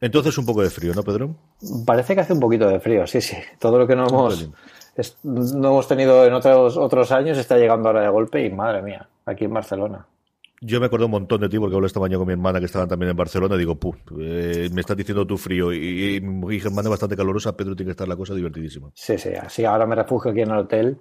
Entonces un poco de frío, ¿no, Pedro? Parece que hace un poquito de frío, sí, sí. Todo lo que no hemos, es, no hemos tenido en otros, otros años está llegando ahora de golpe y madre mía, aquí en Barcelona. Yo me acuerdo un montón de ti porque hablé esta mañana con mi hermana que estaban también en Barcelona. Digo, puh, eh, me estás diciendo tu frío y, y mi hermana es bastante calurosa, Pedro tiene que estar la cosa divertidísima. Sí, sí, así ahora me refugio aquí en el hotel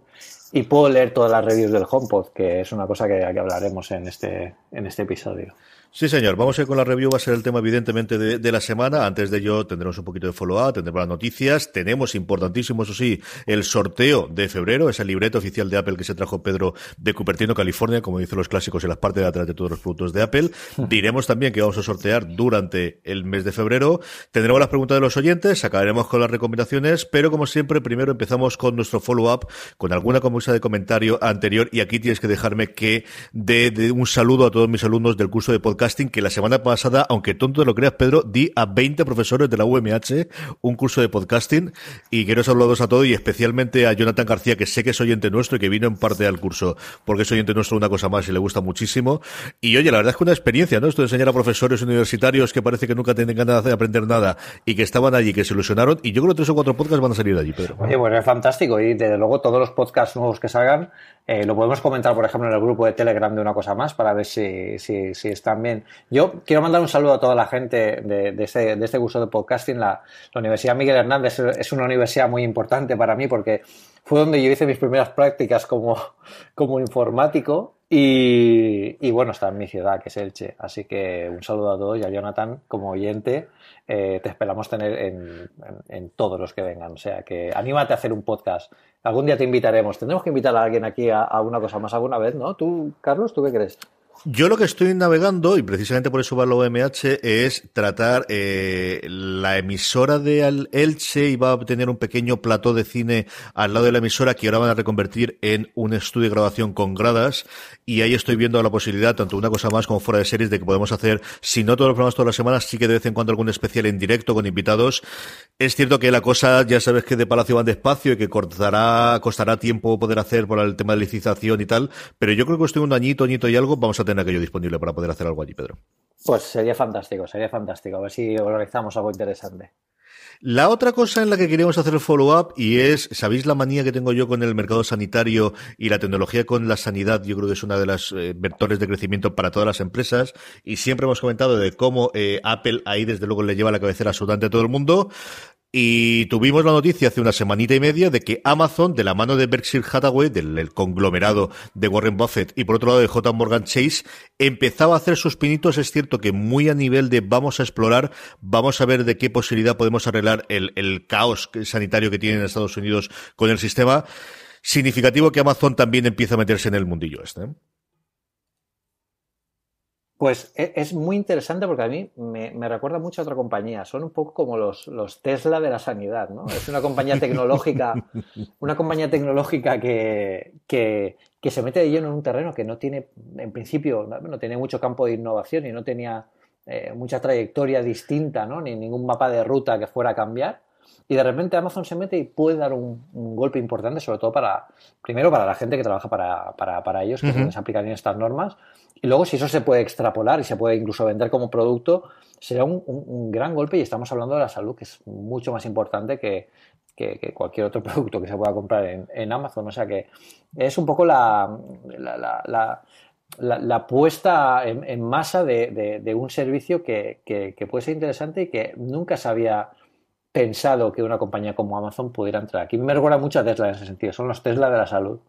y puedo leer todas las reviews del HomePod, que es una cosa que, que hablaremos en este, en este episodio. Sí, señor. Vamos a ir con la review. Va a ser el tema, evidentemente, de, de la semana. Antes de ello, tendremos un poquito de follow-up, tendremos las noticias. Tenemos, importantísimo, eso sí, el sorteo de febrero, ese libreto oficial de Apple que se trajo Pedro de Cupertino, California, como dicen los clásicos, en las partes de atrás de todos los productos de Apple. Diremos también que vamos a sortear durante el mes de febrero. Tendremos las preguntas de los oyentes, acabaremos con las recomendaciones, pero como siempre, primero empezamos con nuestro follow-up, con alguna cosa de comentario anterior. Y aquí tienes que dejarme que dé de un saludo a todos mis alumnos del curso de podcast podcasting que la semana pasada, aunque tonto lo creas, Pedro, di a 20 profesores de la UMH un curso de podcasting y quiero saludos a todos y especialmente a Jonathan García, que sé que es oyente nuestro y que vino en parte al curso porque es oyente nuestro una cosa más y le gusta muchísimo. Y oye, la verdad es que una experiencia, ¿no? Esto de enseñar a profesores universitarios que parece que nunca tienen ganas de aprender nada y que estaban allí, que se ilusionaron. Y yo creo que tres o cuatro podcasts van a salir de allí, Pedro. Oye, bueno, es fantástico y desde luego todos los podcasts nuevos que salgan eh, lo podemos comentar, por ejemplo, en el grupo de Telegram de una cosa más para ver si, si están bien. Yo quiero mandar un saludo a toda la gente de, este, curso de podcasting. La, Universidad Miguel Hernández es una universidad muy importante para mí porque fue donde yo hice mis primeras prácticas como, informático y, bueno, está en mi ciudad, que es Elche. Así que un saludo a todos y a Jonathan como oyente. Eh, te esperamos tener en, en, en, todos los que vengan. O sea que anímate a hacer un podcast. Algún día te invitaremos. Tendremos que invitar a alguien aquí a, a una cosa más alguna vez, ¿no? ¿Tú, Carlos, tú qué crees? Yo lo que estoy navegando, y precisamente por eso va la OMH, es tratar eh, la emisora de Elche y va a tener un pequeño plató de cine al lado de la emisora que ahora van a reconvertir en un estudio de grabación con gradas. Y ahí estoy viendo la posibilidad, tanto una cosa más como fuera de series, de que podemos hacer, si no todos los programas todas las semanas, sí que de vez en cuando algún especial en directo con invitados. Es cierto que la cosa, ya sabes que de Palacio van despacio y que costará, costará tiempo poder hacer por el tema de licitación y tal, pero yo creo que estoy un añito, añito y algo, vamos a tener aquello disponible para poder hacer algo allí, Pedro. Pues sería fantástico, sería fantástico. A ver si organizamos algo interesante. La otra cosa en la que queríamos hacer el follow-up y es, ¿sabéis la manía que tengo yo con el mercado sanitario y la tecnología con la sanidad? Yo creo que es una de las eh, vectores de crecimiento para todas las empresas y siempre hemos comentado de cómo eh, Apple ahí desde luego le lleva la cabecera absolutamente a todo el mundo. Y tuvimos la noticia hace una semanita y media de que Amazon, de la mano de Berkshire Hathaway, del, conglomerado de Warren Buffett, y por otro lado de J. Morgan Chase, empezaba a hacer sus pinitos. Es cierto que muy a nivel de vamos a explorar, vamos a ver de qué posibilidad podemos arreglar el, caos sanitario que tienen en Estados Unidos con el sistema. Significativo que Amazon también empieza a meterse en el mundillo este. Pues es muy interesante porque a mí me, me, recuerda mucho a otra compañía. Son un poco como los, los, Tesla de la sanidad, ¿no? Es una compañía tecnológica, una compañía tecnológica que, que, que, se mete de lleno en un terreno que no tiene, en principio, no, no tiene mucho campo de innovación y no tenía eh, mucha trayectoria distinta, ¿no? Ni ningún mapa de ruta que fuera a cambiar. Y de repente Amazon se mete y puede dar un, un golpe importante, sobre todo para, primero para la gente que trabaja para, para, para ellos, que uh -huh. les aplican estas normas, y luego, si eso se puede extrapolar y se puede incluso vender como producto, será un, un, un gran golpe y estamos hablando de la salud, que es mucho más importante que, que, que cualquier otro producto que se pueda comprar en, en, Amazon. O sea que es un poco la, la, la, la la, puesta en, masa de, un servicio que, que, puede ser interesante y que nunca se había pensado que una compañía como Amazon pudiera entrar aquí. Me recuerda mucho a Tesla en ese sentido, son los Tesla de la salud.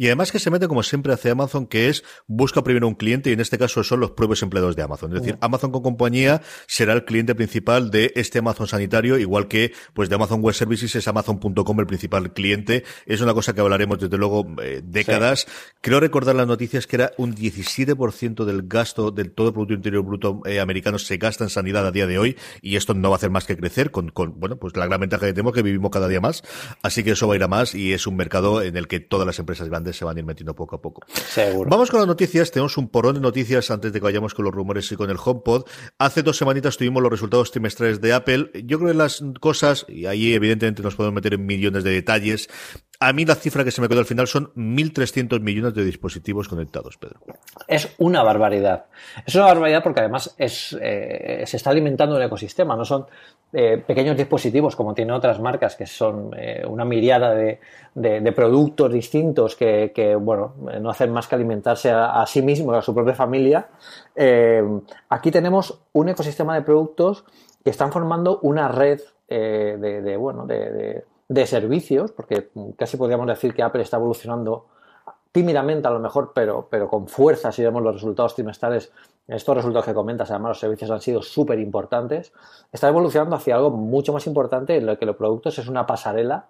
Y además que se mete como siempre hace Amazon, que es busca primero un cliente y en este caso son los propios empleados de Amazon. Es decir, Amazon con compañía será el cliente principal de este Amazon sanitario, igual que pues de Amazon Web Services es Amazon.com el principal cliente. Es una cosa que hablaremos desde luego eh, décadas. Creo recordar las noticias que era un 17% del gasto del todo Producto Interior Bruto eh, americano se gasta en sanidad a día de hoy y esto no va a hacer más que crecer con, con, bueno, pues la gran ventaja que tenemos que vivimos cada día más. Así que eso va a ir a más y es un mercado en el que todas las empresas grandes se van a ir metiendo poco a poco. Vamos con las noticias. Tenemos un porón de noticias antes de que vayamos con los rumores y con el HomePod. Hace dos semanitas tuvimos los resultados trimestrales de Apple. Yo creo que las cosas, y ahí evidentemente nos podemos meter en millones de detalles, a mí la cifra que se me quedó al final son 1.300 millones de dispositivos conectados, Pedro. Es una barbaridad. Es una barbaridad porque además es, eh, se está alimentando un ecosistema. No son eh, pequeños dispositivos como tienen otras marcas que son eh, una miriada de, productos distintos que, bueno, no hacen más que alimentarse a, sí mismos, a su propia familia. aquí tenemos un ecosistema de productos que están formando una red de, bueno, de de servicios, porque casi podríamos decir que Apple está evolucionando tímidamente a lo mejor, pero, pero con fuerza si vemos los resultados trimestrales, estos resultados que comentas, además los servicios han sido súper importantes, está evolucionando hacia algo mucho más importante en lo que los productos es una pasarela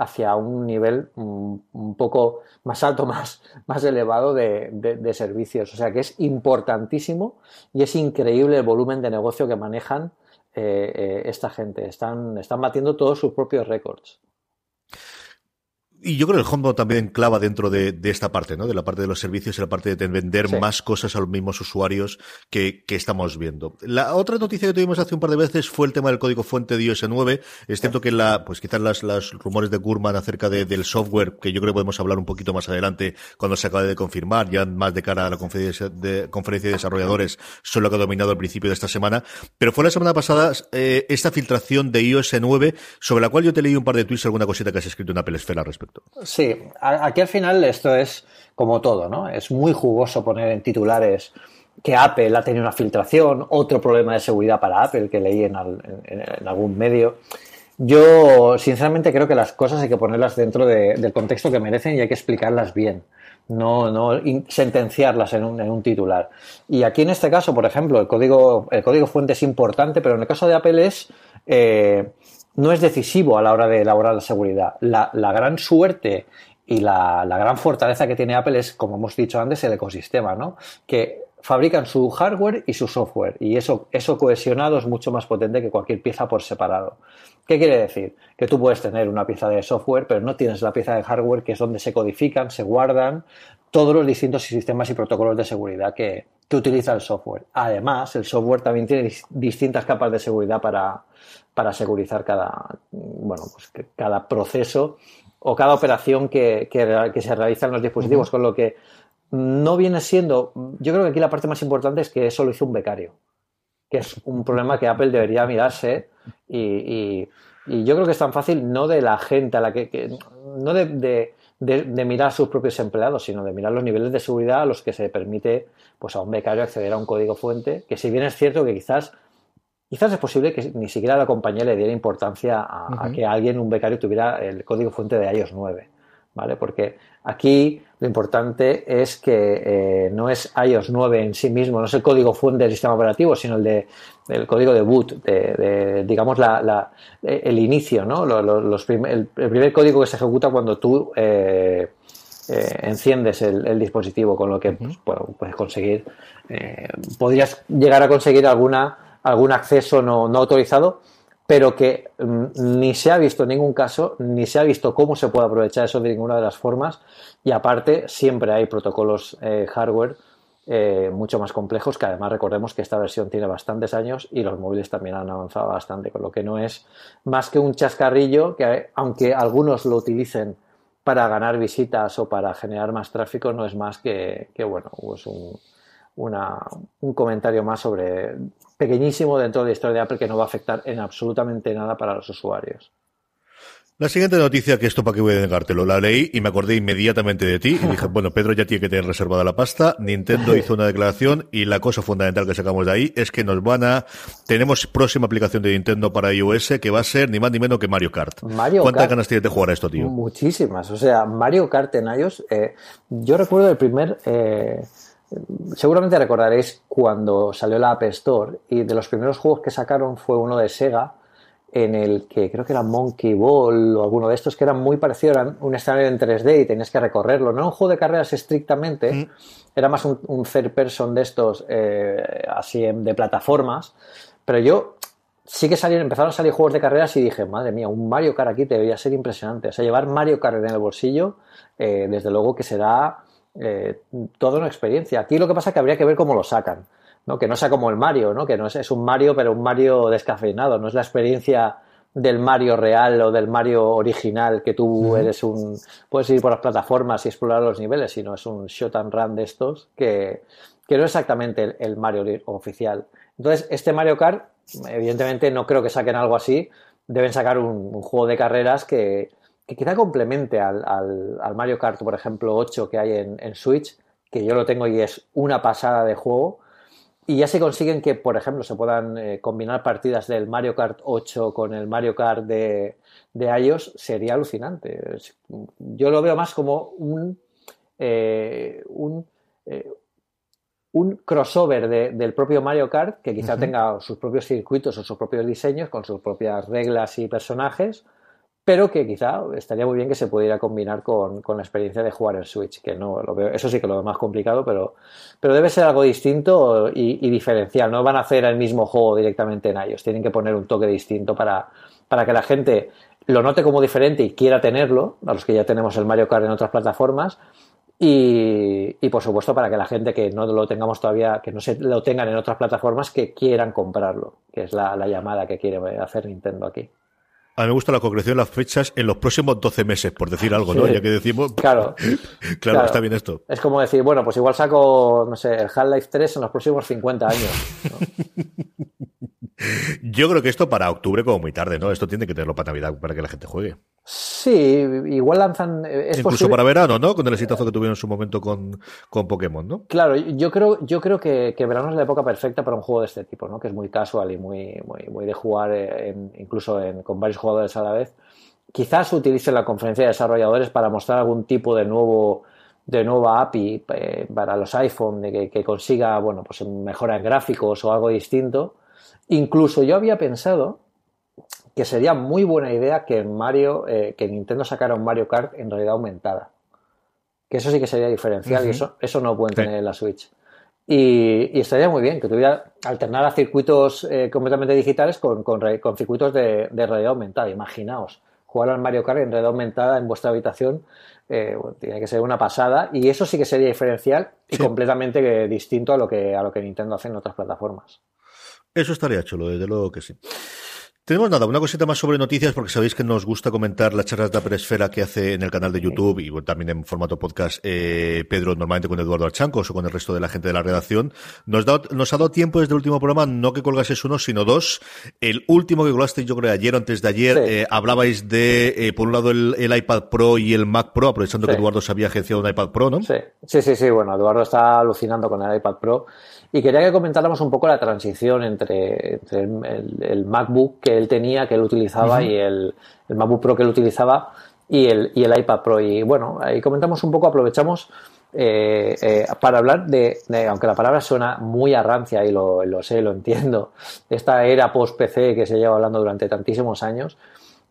hacia un nivel mm, un poco más alto, más, más elevado de, servicios. O sea que es importantísimo y es increíble el volumen de negocio que manejan eh, eh, esta gente. Están, están batiendo todos sus propios récords. Y yo creo que el HomePod también clava dentro de, esta parte, ¿no? De la parte de los servicios y la parte de vender más cosas a los mismos usuarios que, estamos viendo. La otra noticia que tuvimos hace un par de veces fue el tema del código fuente de iOS 9. Es cierto que la, pues quizás las, las rumores de Gurman acerca del software, que yo creo que podemos hablar un poquito más adelante cuando se acabe de confirmar, ya más de cara a la conferencia de, conferencia de desarrolladores, son lo que ha dominado al principio de esta semana. Pero fue la semana pasada eh, esta filtración de iOS 9, sobre la cual yo te leí un par de tweets, alguna cosita que has escrito en Apple Esfera al respecto. Sí, aquí al final esto es como todo, ¿no? Es muy jugoso poner en titulares que Apple ha tenido una filtración, otro problema de seguridad para Apple que leí en, algún medio. Yo, sinceramente, creo que las cosas hay que ponerlas dentro del contexto que merecen y hay que explicarlas bien, no, no sentenciarlas en un, titular. Y aquí en este caso, por ejemplo, el código, el código fuente es importante, pero en el caso de Apple es eh, no es decisivo a la hora de elaborar la seguridad. La, gran suerte y la, gran fortaleza que tiene Apple es, como hemos dicho antes, el ecosistema, ¿no? Que fabrican su hardware y su software y eso, eso cohesionado es mucho más potente que cualquier pieza por separado. ¿Qué quiere decir? Que tú puedes tener una pieza de software, pero no tienes la pieza de hardware que es donde se codifican, se guardan todos los distintos sistemas y protocolos de seguridad que, que utiliza el software. Además, el software también tiene distintas capas de seguridad para, para segurizar cada, bueno, pues cada proceso o cada operación que, que, se realiza en los dispositivos, con lo que no viene siendo, yo creo que aquí la parte más importante es que eso lo hizo un becario, que es un problema que Apple debería mirarse y, yo creo que es tan fácil no de la gente a la que, no de, de, mirar a sus propios empleados, sino de mirar los niveles de seguridad a los que se permite pues, a un becario acceder a un código fuente, que si bien es cierto que quizás Quizás es posible que ni siquiera la compañía le diera importancia a, que alguien, un becario, tuviera el código fuente de iOS 9, ¿vale? Porque aquí lo importante es que eh, no es iOS 9 en sí mismo, no es el código fuente del sistema operativo, sino el de el código de boot, de, digamos la, el inicio, ¿no? Los, el, primer código que se ejecuta cuando tú eh, eh, enciendes el, dispositivo, con lo que pues, puedes conseguir, podrías llegar a conseguir alguna algún acceso no, autorizado, pero que mm, ni se ha visto en ningún caso, ni se ha visto cómo se puede aprovechar eso de ninguna de las formas, y aparte siempre hay protocolos eh, hardware eh, mucho más complejos, que además recordemos que esta versión tiene bastantes años y los móviles también han avanzado bastante, con lo que no es más que un chascarrillo que aunque algunos lo utilicen para ganar visitas o para generar más tráfico, no es más que, que bueno, pues un, un comentario más sobre pequeñísimo dentro de la historia de Apple que no va a afectar en absolutamente nada para los usuarios. La siguiente noticia, que esto para qué voy a negártelo, la leí y me acordé inmediatamente de ti y dije, bueno, Pedro ya tiene que tener reservada la pasta, Nintendo hizo una declaración y la cosa fundamental que sacamos de ahí es que nos van a, tenemos próxima aplicación de Nintendo para iOS que va a ser ni más ni menos que Mario Kart. Mario ¿Cuántas Kart. ganas tienes de jugar a esto, tío? Muchísimas. O sea, Mario Kart en iOS. eh, yo recuerdo el primer. eh, seguramente recordaréis cuando salió la App Store y de los primeros juegos que sacaron fue uno de Sega en el que creo que era Monkey Ball o alguno de estos que eran muy parecidos, eran un escenario en 3D y tenías que recorrerlo. No era un juego de carreras estrictamente, era más un, un third person de estos, eh, así de plataformas, pero yo sí que salieron, empezaron a salir juegos de carreras y dije, madre mía, un Mario Kart aquí debería ser impresionante. O sea, llevar Mario Kart en el bolsillo, eh, desde luego que será eh, toda una experiencia. Aquí lo que pasa es que habría que ver cómo lo sacan. ¿no? Que no sea como el Mario, ¿no? Que no es, es un Mario, pero un Mario descafeinado, no es la experiencia del Mario real o del Mario original que tú eres un puedes ir por las plataformas y explorar los niveles, sino es un shot and run de estos que, que no es exactamente el, el Mario oficial. Entonces, este Mario Kart, evidentemente no creo que saquen algo así, deben sacar un, un juego de carreras que, que quizá complemente al, al- al Mario Kart, por ejemplo, 8 que hay en, en Switch, que yo lo tengo y es una pasada de juego. Y ya se consiguen que, por ejemplo, se puedan eh, combinar partidas del Mario Kart 8 con el Mario Kart de, de iOS, sería alucinante. Yo lo veo más como un, eh, un, eh, un crossover de- del propio Mario Kart, que quizá tenga sus propios circuitos o sus propios diseños, con sus propias reglas y personajes, pero que quizá estaría muy bien que se pudiera combinar con, con la experiencia de jugar en Switch, que no lo veo, eso sí que lo veo más complicado, pero, pero debe ser algo distinto y, diferencial. No van a hacer el mismo juego directamente en iOS, tienen que poner un toque distinto para, para que la gente lo note como diferente y quiera tenerlo, a los que ya tenemos el Mario Kart en otras plataformas, y, por supuesto para que la gente que no lo tengamos todavía, que no se lo tengan en otras plataformas, que quieran comprarlo, que es la llamada que quiere hacer Nintendo aquí. A mí me gusta la concreción de las fechas en los próximos 12 meses, por decir algo, ¿no? Sí. Ya que decimos. Claro. claro, Claro. está bien esto. Es como decir, bueno, pues igual saco, no sé, el Half-Life 3 en los próximos 50 años. Yo creo que esto para octubre como muy tarde, ¿no? Esto tiene que tenerlo para Navidad para que la gente juegue. Sí, igual lanzan. Es Incluso posible. para verano, ¿no? Con el exitazo que tuvieron en su momento con, con Pokémon, ¿no? Claro, yo creo, yo creo que, que verano es la época perfecta para un juego de este tipo, ¿no? Que es muy casual y muy, muy, muy de jugar eh, en- incluso en- con varios jugadores a la vez. Quizás utilice la conferencia de desarrolladores para mostrar algún tipo de nuevo de nueva API eh, para los iPhone, de que, que consiga, bueno, pues mejora en gráficos o algo distinto. Incluso yo había pensado que sería muy buena idea que Mario, eh, que Nintendo sacara un Mario Kart en realidad aumentada. Que eso sí que sería diferencial y eso, eso no pueden Sí. tener en la Switch. Y, y estaría muy bien que tuviera alternar a circuitos eh, completamente digitales con, con con circuitos de, de realidad aumentada. Imaginaos, jugar al Mario Kart en realidad aumentada en vuestra habitación eh, bueno, tiene que ser una pasada y eso sí que sería diferencial y Sí. completamente distinto a lo que a lo que Nintendo hace en otras plataformas. Eso estaría chulo, desde luego que sí. Tenemos nada, una cosita más sobre noticias, porque sabéis que nos gusta comentar las charlas de Apple Esfera que hace en el canal de YouTube y bueno, también en formato podcast eh, Pedro, normalmente con Eduardo Archancos o con el resto de la gente de la redacción. Nos, da, nos ha dado tiempo desde el último programa, no que colgases uno, sino dos. El último que colgasteis, yo creo, ayer o antes de ayer, Sí. eh, hablabais de, eh, por un lado, el, el iPad Pro y el Mac Pro, aprovechando Sí. que Eduardo se había agenciado un iPad Pro, ¿no? Sí, sí, sí, sí. Bueno, Eduardo está alucinando con el iPad Pro y quería que comentáramos un poco la transición entre, entre el, el- el MacBook que él tenía, que él utilizaba, y el, el MacBook Pro que él utilizaba y el, y el iPad Pro. Y bueno, ahí comentamos un poco, aprovechamos eh, eh, para hablar de, de- aunque la palabra suena muy a rancia y lo, lo sé, lo entiendo, esta era post-PC que se lleva hablando durante tantísimos años,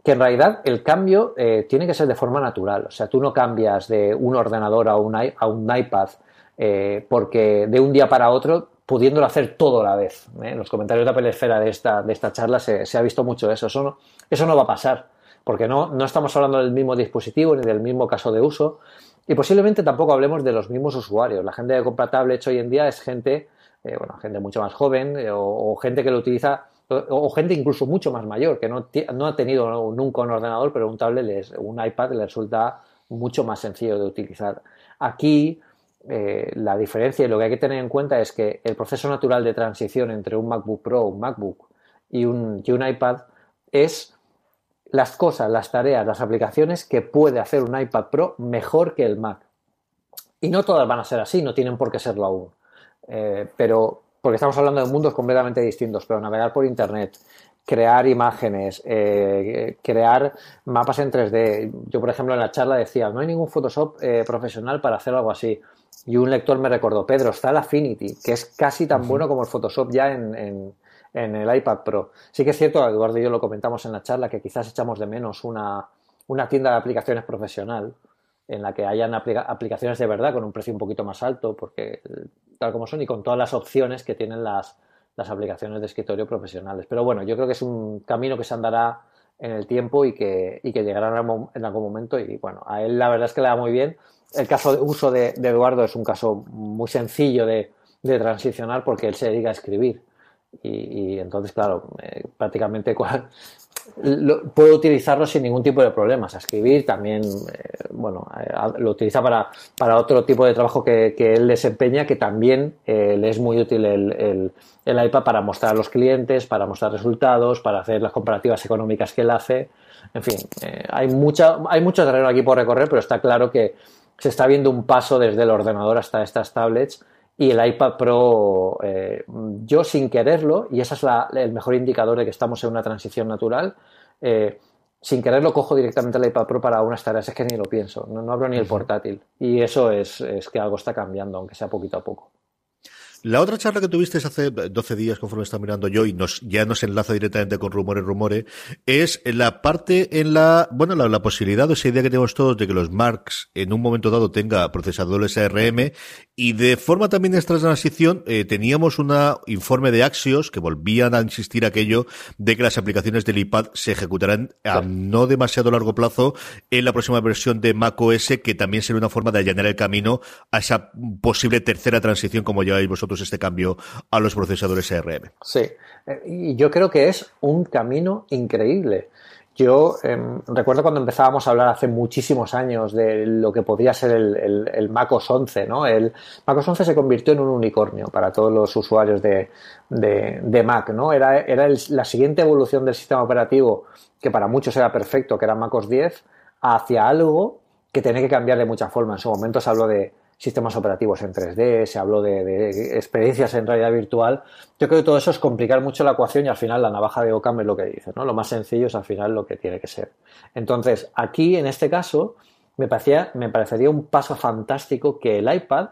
que en realidad el cambio eh, tiene que ser de forma natural. O sea, tú no cambias de un ordenador a un, a un iPad eh, porque de un día para otro pudiéndolo hacer todo a la vez. ¿eh? En los comentarios de Apple Esfera de esta, de esta charla se, ha visto mucho eso. Eso no, eso no va a pasar porque no, no estamos hablando del mismo dispositivo ni del mismo caso de uso y posiblemente tampoco hablemos de los mismos usuarios. La gente que compra tablets hoy en día es gente, eh, bueno, gente mucho más joven eh, o, gente que lo utiliza o, gente incluso mucho más mayor que no, no ha tenido nunca un ordenador, pero un tablet, les- un iPad le resulta mucho más sencillo de utilizar. Aquí eh, la diferencia y lo que hay que tener en cuenta es que el proceso natural de transición entre un MacBook Pro, un MacBook y un, y un iPad es las cosas, las tareas, las aplicaciones que puede hacer un iPad Pro mejor que el Mac. Y no todas van a ser así, no tienen por qué serlo aún. Eh, pero, porque estamos hablando de mundos completamente distintos, pero navegar por Internet, crear imágenes, eh, crear mapas en 3D. Yo, por ejemplo, en la charla decía, no hay ningún Photoshop profesional para hacer algo así. Y un lector me recordó, Pedro, está el Affinity, que es casi tan bueno como el Photoshop ya en, el iPad Pro. Sí que es cierto, Eduardo y yo lo comentamos en la charla, que quizás echamos de menos una, una tienda de aplicaciones profesional en la que hayan aplicaciones de verdad con un precio un poquito más alto, porque tal como son y con todas las opciones que tienen las, las aplicaciones de escritorio profesionales. Pero bueno, yo creo que es un camino que se andará en el tiempo y que, y que llegará en algún momento y bueno, a él la verdad es que le da muy bien. El caso de uso de, Eduardo es un caso muy sencillo de, de, transicionar porque él se dedica a escribir y, entonces, claro, eh, prácticamente puedo utilizarlo sin ningún tipo de problemas. A escribir también, eh, bueno, eh, lo utiliza para, otro tipo de trabajo que, él desempeña, que también le es muy útil el, el, iPad para mostrar a los clientes, para mostrar resultados, para hacer las comparativas económicas que él hace. En fin, hay, mucha, hay mucho terreno aquí por recorrer, pero está claro que se está viendo un paso desde el ordenador hasta estas tablets y el iPad Pro, eh, yo sin quererlo, y ese es el mejor indicador de que estamos en una transición natural, eh, sin quererlo cojo directamente el iPad Pro para unas tareas, es que ni lo pienso, no, no abro ni el portátil. Y eso es, es que algo está cambiando, aunque sea poquito a poco. La otra charla que tuviste hace 12 días, conforme está mirando yo, y nos, ya nos enlaza directamente con Rumores Rumores, es la parte en la, bueno, la, posibilidad o esa idea que tenemos todos de que los Marks en un momento dado tenga procesadores ARM y de forma también de esta transición eh, teníamos un informe de Axios que volvían a insistir aquello de que las aplicaciones del iPad se ejecutarán a no demasiado largo plazo en la próxima versión de macOS, que también sería una forma de allanar el camino a esa posible tercera transición, como lleváis vosotros este cambio a los procesadores ARM. Sí, eh, y yo creo que es un camino increíble. Yo em, recuerdo cuando empezábamos a hablar hace muchísimos años de lo que podría ser el, el, MacOS 11, ¿no? El MacOS 11 se convirtió en un unicornio para todos los usuarios de, de, Mac, ¿no? Era, era la siguiente evolución del sistema operativo, que para muchos era perfecto, que era MacOS 10, hacia algo que tenía que cambiar de muchas formas. En su momento se habló de, sistemas operativos en 3D, se habló de, experiencias en realidad virtual. Yo creo que todo eso es complicar mucho la ecuación y al final la navaja de Ockham es lo que dice, ¿no? Lo más sencillo es al final lo que tiene que ser. Entonces, aquí en este caso, me, parecía, me parecería un paso fantástico que el iPad,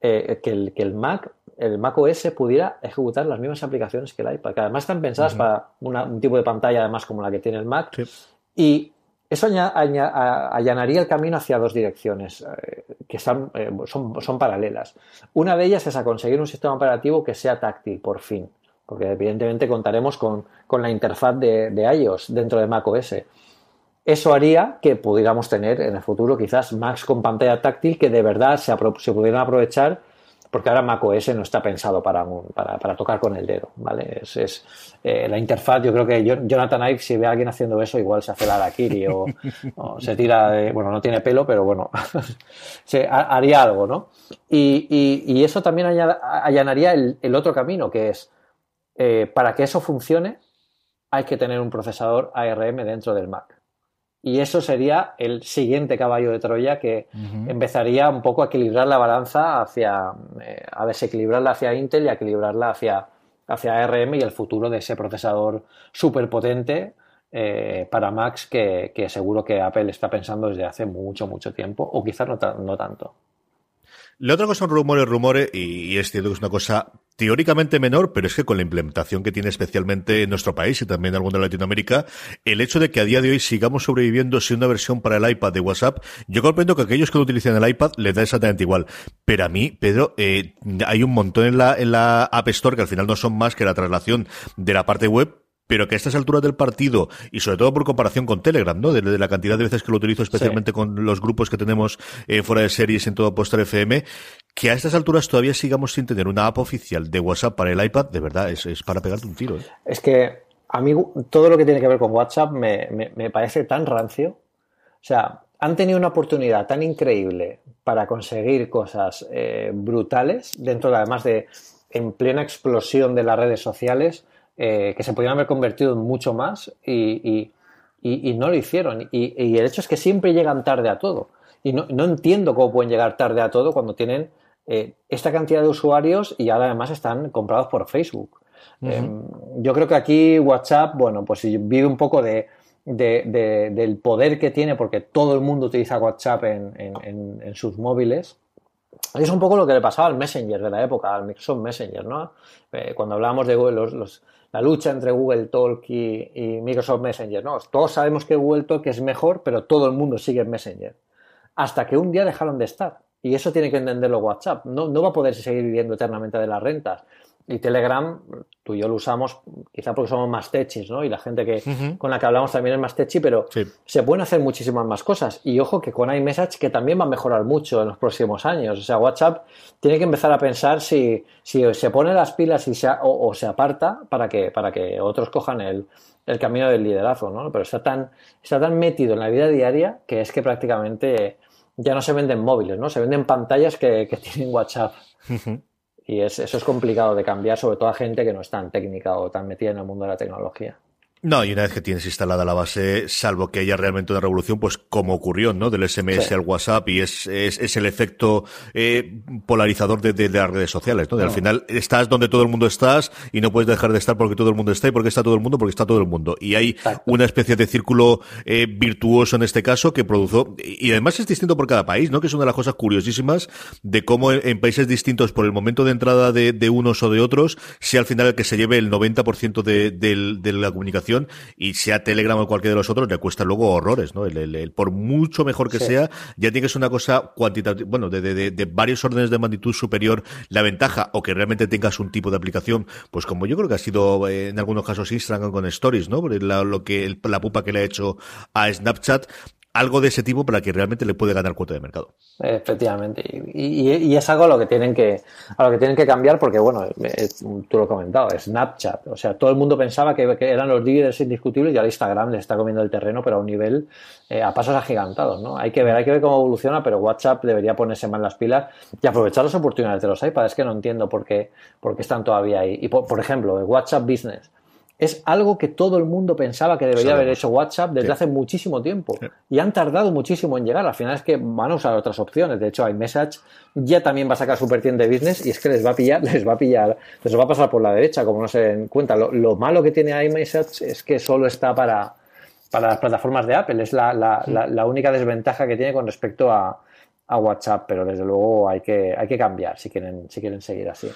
eh, que, el, que el Mac el Mac OS pudiera ejecutar las mismas aplicaciones que el iPad, que además están pensadas para un tipo de pantalla además como la que tiene el Mac. Y eso allanaría el camino hacia dos direcciones eh, que eh, son, paralelas. Una de ellas es conseguir un sistema operativo que sea táctil, por fin, porque evidentemente contaremos con, la interfaz de, iOS dentro de macOS. Eso haría que pudiéramos tener en el futuro quizás Macs con pantalla táctil que de verdad se, se pudieran aprovechar porque ahora macOS no está pensado para, para, tocar con el dedo, ¿vale? Es, eh, la interfaz, yo creo que Jonathan Ive, si ve a alguien haciendo eso, igual se hace la Kiri o, se tira de, bueno, no tiene pelo, pero bueno, se, haría algo, ¿no? Y, eso también allanaría el, otro camino, que es, eh, para que eso funcione, hay que tener un procesador ARM dentro del Mac. Y eso sería el siguiente caballo de Troya que empezaría un poco a equilibrar la balanza hacia, eh, a desequilibrarla hacia Intel y a equilibrarla hacia, hacia ARM y el futuro de ese procesador súper potente eh, para Macs que, seguro que Apple está pensando desde hace mucho, mucho tiempo, o quizás no, no tanto. La otra cosa son rumores, rumores, y, es cierto que es una cosa teóricamente menor, pero es que con la implementación que tiene especialmente en nuestro país y también en alguna de Latinoamérica, el hecho de que a día de hoy sigamos sobreviviendo sin una versión para el iPad de WhatsApp, yo comprendo que aquellos que lo utilizan el iPad les da exactamente igual. Pero a mí, Pedro, eh, hay un montón en la, en la App Store que al final no son más que la traslación de la parte web pero que a estas alturas del partido, y sobre todo por comparación con Telegram, ¿no? De, la cantidad de veces que lo utilizo, especialmente con los grupos que tenemos eh, fuera de series en todo Postre FM, que a estas alturas todavía sigamos sin tener una app oficial de WhatsApp para el iPad, de verdad, es, para pegarte un tiro. ¿eh? Es que a mí todo lo que tiene que ver con WhatsApp me, me, parece tan rancio. O sea, han tenido una oportunidad tan increíble para conseguir cosas eh, brutales, dentro de, además de en plena explosión de las redes sociales, eh, que se podrían haber convertido en mucho más y, y, no lo hicieron. Y, el hecho es que siempre llegan tarde a todo. Y no, entiendo cómo pueden llegar tarde a todo cuando tienen eh, esta cantidad de usuarios y ahora además están comprados por Facebook. Em, yo creo que aquí WhatsApp, bueno, pues vive un poco de, del poder que tiene porque todo el mundo utiliza WhatsApp en, sus móviles. Es un poco lo que le pasaba al Messenger de la época, al Microsoft Messenger, ¿no? Eh, cuando hablábamos de los, la lucha entre Google Talk y, Microsoft Messenger, ¿no? Todos sabemos que Google Talk es mejor, pero todo el mundo sigue en Messenger. Hasta que un día dejaron de estar. Y eso tiene que entenderlo WhatsApp. No, no va a poder seguir viviendo eternamente de las rentas. Y Telegram, tú y yo lo usamos quizá porque somos más techis, ¿no? Y la gente que, con la que hablamos también es más techi, pero se pueden hacer muchísimas más cosas. Y ojo que con iMessage que también va a mejorar mucho en los próximos años. O sea, WhatsApp tiene que empezar a pensar si, si se pone las pilas y se, o, se aparta para que, para que otros cojan el, el camino del liderazgo, ¿no? Pero está tan, está tan metido en la vida diaria que es que prácticamente ya no se venden móviles, ¿no? Se venden pantallas que, que tienen WhatsApp. Y eso es complicado de cambiar, sobre todo a gente que no es tan técnica o tan metida en el mundo de la tecnología. No, y una vez que tienes instalada la base, salvo que haya realmente una revolución, pues como ocurrió, ¿no? Del SMS al WhatsApp y es, es, el efecto eh, polarizador de, las redes sociales, ¿no? al final estás donde todo el mundo estás y no puedes dejar de estar porque todo el mundo está y porque está todo el mundo porque está todo el mundo. Y hay una especie de círculo eh, virtuoso en este caso que produjo, y además es distinto por cada país, ¿no? Que es una de las cosas curiosísimas de cómo en, países distintos por el momento de entrada de, de, unos o de otros, sea al final el que se lleve el 90% de, de la comunicación y sea Telegram o cualquiera de los otros, le cuesta luego horrores, ¿no? El, por mucho mejor que sea, ya tiene que ser una cosa cuantitativa, bueno, de, de, de, varios órdenes de magnitud superior la ventaja o que realmente tengas un tipo de aplicación, pues como yo creo que ha sido eh, en algunos casos Instagram con Stories, ¿no? La, lo que la pupa que le ha hecho a Snapchat, algo de ese tipo para que realmente le puede ganar cuota de mercado. Efectivamente. Y, es algo a lo que tienen que, a lo que tienen que cambiar porque, bueno, tú lo has comentado, Snapchat. O sea, todo el mundo pensaba que, eran los líderes indiscutibles y ahora Instagram le está comiendo el terreno, pero a un nivel, eh, a pasos agigantados, ¿no? Hay que ver, hay que ver cómo evoluciona, pero WhatsApp debería ponerse más las pilas y aprovechar las oportunidades de los iPads. Es que no entiendo por qué, por qué están todavía ahí. Y, por, por ejemplo, WhatsApp Business es algo que todo el mundo pensaba que debería haber hecho WhatsApp desde hace muchísimo tiempo. Y han tardado muchísimo en llegar. Al final es que van a usar otras opciones. De hecho, iMessage ya también va a sacar su vertiente business y es que les va a pillar, les va a pillar, les va a pasar por la derecha, como no se den cuenta. Lo, malo que tiene iMessage es que solo está para, para las plataformas de Apple. Es la, la, única desventaja que tiene con respecto a, a WhatsApp, pero desde luego hay que, hay que cambiar si quieren, si quieren seguir así.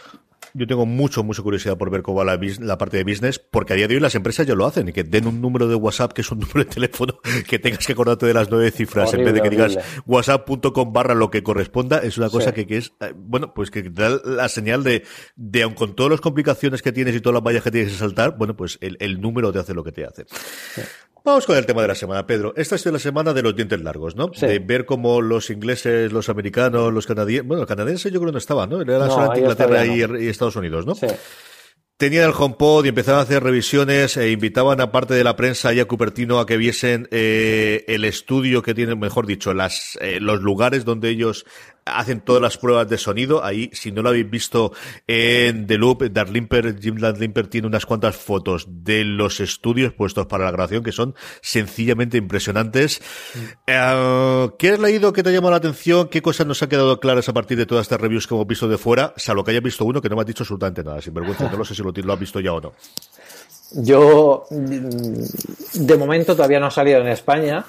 Yo tengo mucho, mucha curiosidad por ver cómo va la, parte de business, porque a día de hoy las empresas ya lo hacen, y que den un número de WhatsApp que es un número de teléfono, que tengas que acordarte de las nueve cifras en vez de que digas whatsapp.com barra lo que corresponda, es una cosa que, que, es, eh, bueno, pues que da la señal de, de aun con todas las complicaciones que tienes y todas las vallas que tienes que saltar, bueno, pues el, el número te hace lo que te hace. Vamos con el tema de la semana, Pedro. Esta es la semana de los dientes largos, ¿no? De ver cómo los ingleses, los americanos, los canadienses, bueno, canadienses yo creo que no estaban, ¿no? Era solamente Inglaterra y, Estados Unidos, ¿no? Sí. Tenían el HomePod y empezaban a hacer revisiones e invitaban a parte de la prensa y a Cupertino a que viesen eh, el estudio que tienen, mejor dicho, las, eh, los lugares donde ellos hacen todas las pruebas de sonido. Ahí, si no lo habéis visto en The Loop, Darlimper, Jim Darlimper tiene unas cuantas fotos de los estudios puestos para la grabación que son sencillamente impresionantes. Eh, ¿Qué has leído que te ha llamado la atención? ¿Qué cosas nos han quedado claras a partir de todas estas reviews que hemos visto de fuera? Salvo que haya visto uno que no me ha dicho absolutamente nada. Sin vergüenza, no sé si lo, lo has visto ya o no. Yo, de momento, todavía no ha salido en España.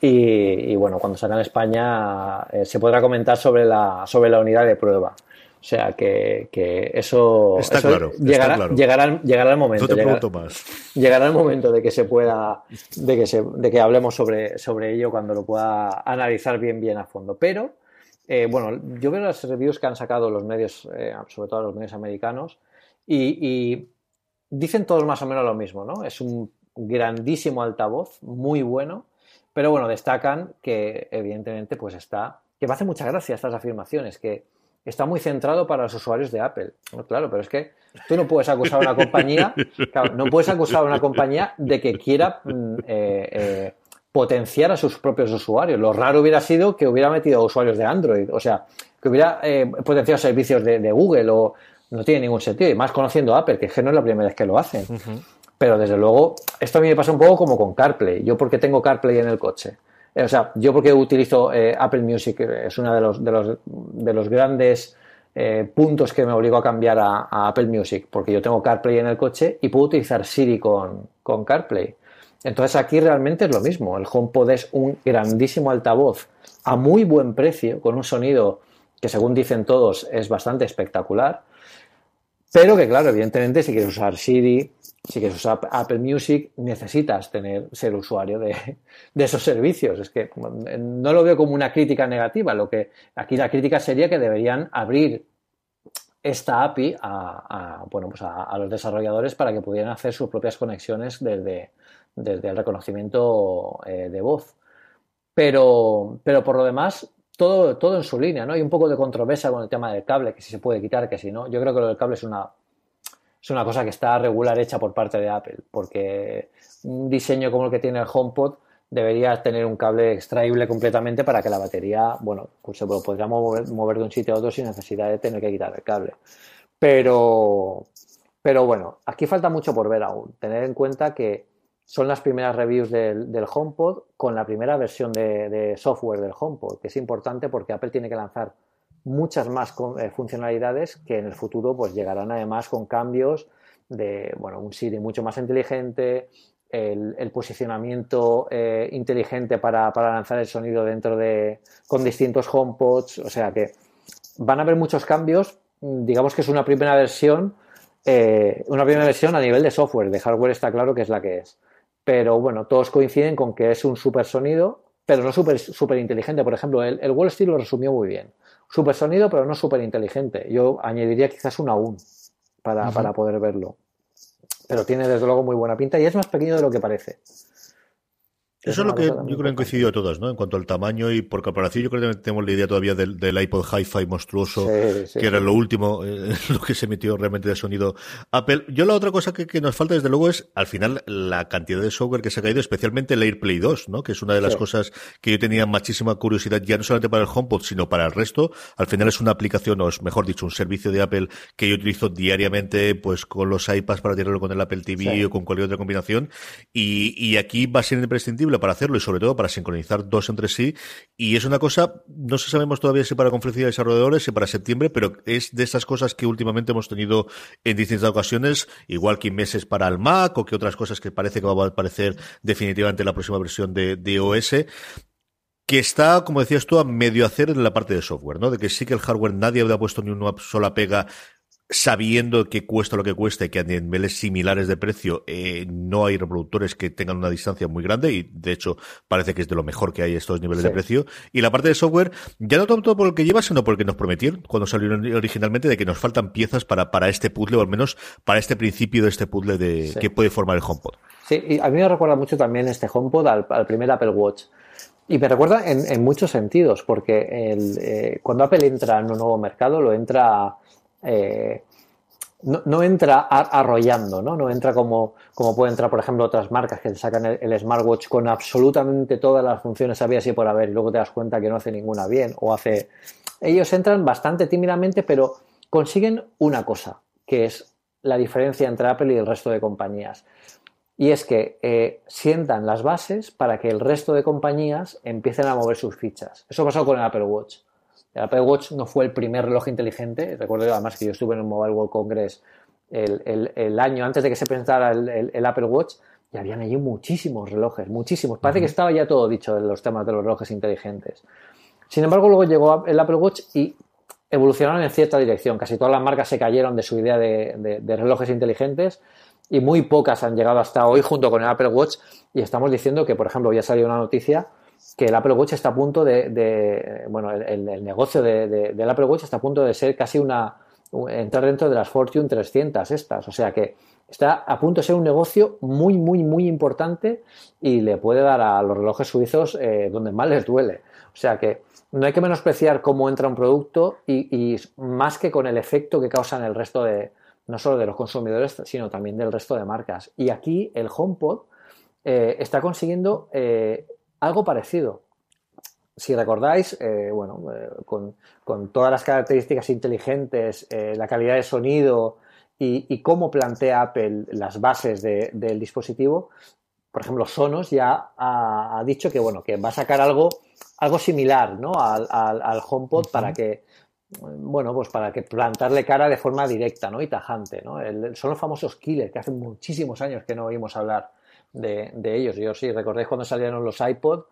Y, bueno, cuando salga en España eh, se podrá comentar sobre la, sobre la unidad de prueba. O sea que, que eso, está claro, llegará, Llegará, llegará, el momento. Llegará el momento de que se pueda, de que, se, de que hablemos sobre, sobre ello cuando lo pueda analizar bien, bien a fondo. Pero, eh, bueno, yo veo las reviews que han sacado los medios, eh, sobre todo los medios americanos, y, y dicen todos más o menos lo mismo, ¿no? Es un grandísimo altavoz, muy bueno pero bueno, destacan que evidentemente pues está, que me hace mucha gracia estas afirmaciones, que está muy centrado para los usuarios de Apple. claro, pero es que tú no puedes acusar a una compañía, no puedes acusar a una compañía de que quiera mm, eh, eh, potenciar a sus propios usuarios. Lo raro hubiera sido que hubiera metido usuarios de Android, o sea, que hubiera eh, potenciado servicios de, Google o no tiene ningún sentido. Y más conociendo a Apple, que, es que no es la primera vez que lo hacen. Pero desde luego, esto a mí me pasa un poco como con CarPlay. Yo porque tengo CarPlay en el coche. Eh, o sea, yo porque utilizo eh, Apple Music, eh, es uno de los, de los, de los grandes puntos que me obligó a cambiar a, Apple Music, porque yo tengo CarPlay en el coche y puedo utilizar Siri con, con CarPlay. Entonces aquí realmente es lo mismo. El HomePod es un grandísimo altavoz a muy buen precio, con un sonido que según dicen todos es bastante espectacular. Pero que claro, evidentemente si quieres usar Siri, si quieres usar Apple Music, necesitas tener, ser usuario de, esos servicios. Es que no lo veo como una crítica negativa. Lo que aquí la crítica sería que deberían abrir esta API a, bueno, pues a, los desarrolladores para que pudieran hacer sus propias conexiones desde, desde el reconocimiento eh, de voz. Pero, pero por lo demás, todo, todo en su línea, ¿no? Hay un poco de controversia con el tema del cable, que si se puede quitar, que si no. Yo creo que lo del cable es una, es una cosa que está regular hecha por parte de Apple, porque un diseño como el que tiene el HomePod debería tener un cable extraíble completamente para que la batería, bueno, pues se podría mover, mover de un sitio a otro sin necesidad de tener que quitar el cable. Pero, pero bueno, aquí falta mucho por ver aún. Tener en cuenta que son las primeras reviews del, HomePod con la primera versión de, software del HomePod, que es importante porque Apple tiene que lanzar muchas más eh, funcionalidades que en el futuro pues llegarán además con cambios de bueno un Siri mucho más inteligente, el, posicionamiento eh, inteligente para, lanzar el sonido dentro de con distintos HomePods, o sea que van a haber muchos cambios. Digamos que es una primera versión, eh, una primera versión a nivel de software, de hardware está claro que es la que es pero bueno, todos coinciden con que es un super sonido, pero no súper super inteligente. Por ejemplo, el, el, Wall Street lo resumió muy bien. Super sonido, pero no súper inteligente. Yo añadiría quizás un aún para, para poder verlo. Pero tiene desde luego muy buena pinta y es más pequeño de lo que parece. Eso es lo que yo creo que han coincidido todas, ¿no? En cuanto al tamaño y por comparación, yo creo que tenemos la idea todavía del, iPod Hi-Fi monstruoso, que era lo último, eh, lo que se metió realmente de sonido Apple. Yo la otra cosa que, nos falta, desde luego, es al final la cantidad de software que se ha caído, especialmente el AirPlay 2, ¿no? Que es una de las cosas que yo tenía muchísima curiosidad, ya no solamente para el HomePod, sino para el resto. Al final es una aplicación, o es mejor dicho, un servicio de Apple que yo utilizo diariamente, pues con los iPads para tirarlo con el Apple TV o con cualquier otra combinación. Y, y aquí va a ser imprescindible para hacerlo y sobre todo para sincronizar dos entre sí. Y es una cosa, no se sabemos todavía si para conferencia de desarrolladores, si para septiembre, pero es de esas cosas que últimamente hemos tenido en distintas ocasiones, igual que meses para el Mac o que otras cosas que parece que va a aparecer definitivamente en la próxima versión de, de OS que está, como decías tú, a medio hacer en la parte de software, ¿no? De que sí que el hardware nadie había puesto ni una sola pega sabiendo que cuesta lo que cuesta y que a niveles similares de precio eh, no hay reproductores que tengan una distancia muy grande y de hecho parece que es de lo mejor que hay estos niveles de precio. Y la parte de software ya no tanto por lo que lleva sino porque nos prometieron cuando salieron originalmente de que nos faltan piezas para, para este puzzle o al menos para este principio de este puzzle de que puede formar el HomePod. Sí y a mí me recuerda mucho también este HomePod al, primer Apple Watch. Y me recuerda en, muchos sentidos, porque el, eh, cuando Apple entra en un nuevo mercado, lo entra eh, no, entra arrollando, ¿no? No entra como, como puede entrar, por ejemplo, otras marcas que sacan el, smartwatch con absolutamente todas las funciones había y por haber y luego te das cuenta que no hace ninguna bien o hace... Ellos entran bastante tímidamente, pero consiguen una cosa, que es la diferencia entre Apple y el resto de compañías. Y es que eh, sientan las bases para que el resto de compañías empiecen a mover sus fichas. Eso pasó con el Apple Watch. El Apple Watch no fue el primer reloj inteligente. Recuerdo además que yo estuve en el Mobile World Congress el, año antes de que se presentara el, Apple Watch y habían allí muchísimos relojes, muchísimos. Parece que estaba ya todo dicho de los temas de los relojes inteligentes. Sin embargo, luego llegó el Apple Watch y evolucionaron en cierta dirección. Casi todas las marcas se cayeron de su idea de, de relojes inteligentes y muy pocas han llegado hasta hoy junto con el Apple Watch y estamos diciendo que, por ejemplo, ya salió una noticia que el Apple Watch está a punto de, bueno, el, negocio del Apple Watch está a punto de ser casi una, entrar dentro de las Fortune 300 estas, o sea que está a punto de ser un negocio muy, muy, muy importante y le puede dar a los relojes suizos eh, donde más les duele. O sea que no hay que menospreciar cómo entra un producto y, más que con el efecto que causa en el resto de, no solo de los consumidores, sino también del resto de marcas. Y aquí el HomePod eh, está consiguiendo eh, algo parecido. Si recordáis, eh, bueno, eh, con, todas las características inteligentes, eh, la calidad de sonido y, cómo plantea Apple las bases del dispositivo, por ejemplo, Sonos ya ha, dicho que bueno, que va a sacar algo, algo similar ¿no? al, al, HomePod para que bueno, pues para que plantarle cara de forma directa ¿no? y tajante. ¿no? son los famosos killers, que hace muchísimos años que no oímos hablar de, ellos. Yo sí, recordáis cuando salieron los iPod,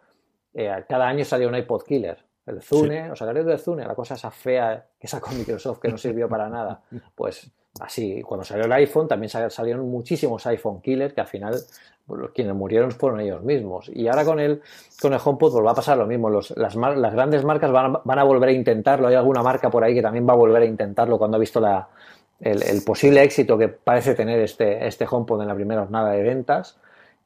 eh, cada año salía un iPod killer. El Zune, ¿os acordáis del Zune? La cosa esa fea que sacó Microsoft que no sirvió para nada. Pues así, cuando salió el iPhone también salieron muchísimos iPhone killers que al final pues, quienes murieron fueron ellos mismos. Y ahora con el, con el HomePod pues va a pasar lo mismo. las, las, grandes marcas van a, volver a intentarlo. Hay alguna marca por ahí que también va a volver a intentarlo cuando ha visto la, el, posible éxito que parece tener este, este HomePod en la primera jornada de ventas.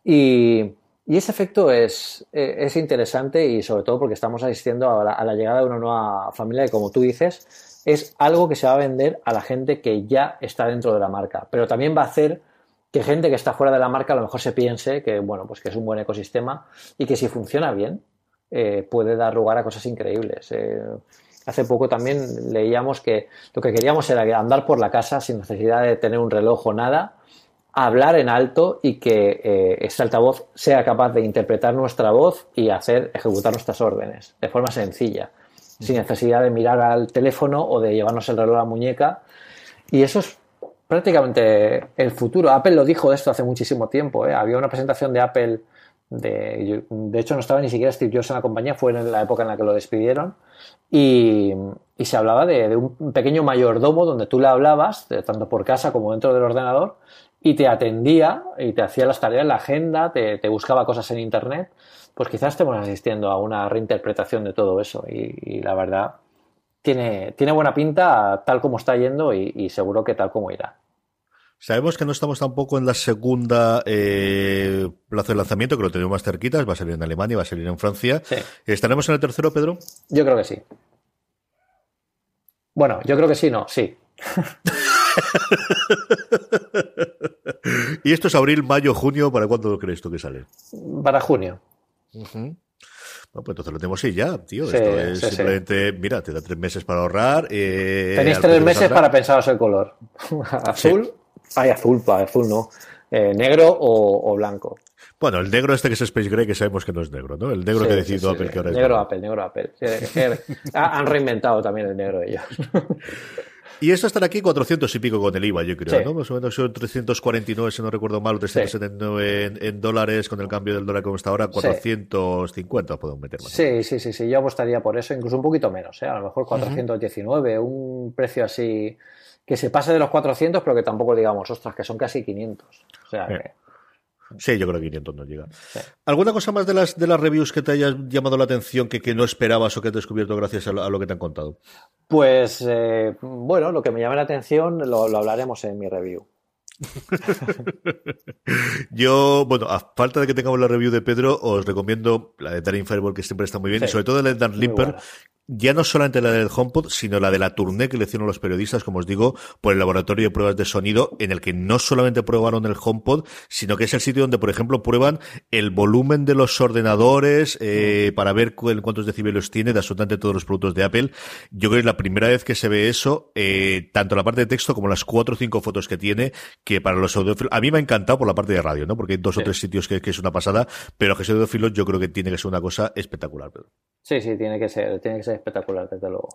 Y, ese efecto es, es, interesante y sobre todo porque estamos asistiendo a la, a la llegada de una nueva familia que, como tú dices, es algo que se va a vender a la gente que ya está dentro de la marca. Pero también va a hacer que gente que está fuera de la marca a lo mejor se piense que, bueno, pues que es un buen ecosistema y que si funciona bien eh, puede dar lugar a cosas increíbles. Eh, hace poco también leíamos que lo que queríamos era andar por la casa sin necesidad de tener un reloj o nada, hablar en alto y que eh, este altavoz sea capaz de interpretar nuestra voz y hacer ejecutar nuestras órdenes de forma sencilla, sin necesidad de mirar al teléfono o de llevarnos el reloj a la muñeca. Y eso es prácticamente el futuro. Apple lo dijo esto hace muchísimo tiempo. ¿eh? Había una presentación de Apple, de, de hecho no estaba ni siquiera Steve Jobs en la compañía, fue en la época en la que lo despidieron, y, se hablaba de, un pequeño mayordomo donde tú le hablabas, tanto por casa como dentro del ordenador, y te atendía y te hacía las tareas, la agenda, te, te buscaba cosas en Internet. Pues quizás estemos asistiendo a una reinterpretación de todo eso y la verdad tiene, tiene buena pinta tal como está yendo y, seguro que tal como irá. Sabemos que no estamos tampoco en la segunda eh, plazo de lanzamiento, que lo tenemos más cerquita, va a salir en Alemania, va a salir en Francia. ¿Estaremos en el tercero, Pedro? Yo creo que sí. Bueno, yo creo que sí, no, sí. ¿Y esto es abril, mayo, junio? ¿Para cuándo crees tú que sale? Para junio. No, pues entonces lo tenemos ahí ya, tío. Esto es simplemente, mira, te da tres meses para ahorrar. Eh, Tenéis tres meses para pensaros el color. azul, hay azul, azul no. Eh, negro o, blanco. Bueno, el negro este que es Space Gray, que sabemos que no es negro, ¿no? El negro que ha decidido Apple que ahora es negro. Apple, negro Apple. han reinventado también el negro ellos. Y esto estará aquí 400 y pico con el IVA, yo creo, ¿no? Más o menos son 349, si no recuerdo mal, o 379 en, dólares, con el cambio del dólar como está ahora, 450 podemos meter más. Sí, sí, sí, sí, yo apostaría por eso, incluso un poquito menos, ¿eh? A lo mejor 419, un precio así que se pase de los 400, pero que tampoco digamos, ostras, que son casi 500. O sea, que... Sí, yo creo que 500 no llega. ¿Alguna cosa más de las, de las reviews que te haya llamado la atención que, que no esperabas o que has descubierto gracias a lo, que te han contado? Pues, eh, bueno, lo que me llama la atención lo, lo hablaremos en mi review. Yo, bueno, a falta de que tengamos la review de Pedro, os recomiendo la de Daring Fireball, que siempre está muy bien, y sobre todo la de Dan Limper, ya no solamente la del HomePod, sino la de la tournée que le hicieron los periodistas, como os digo, por el laboratorio de pruebas de sonido, en el que no solamente probaron el HomePod, sino que es el sitio donde, por ejemplo, prueban el volumen de los ordenadores eh, para ver cuántos decibelios tiene de absolutamente todos los productos de Apple. Yo creo que es la primera vez que se ve eso, eh, tanto la parte de texto como las cuatro o cinco fotos que tiene, que para los audiófilos, a mí me ha encantado por la parte de radio, ¿no? Porque hay dos o tres sitios que, es una pasada, pero que audiófilos yo creo que tiene que ser una cosa espectacular. Sí, sí, tiene que ser, tiene que ser espectacular, desde luego.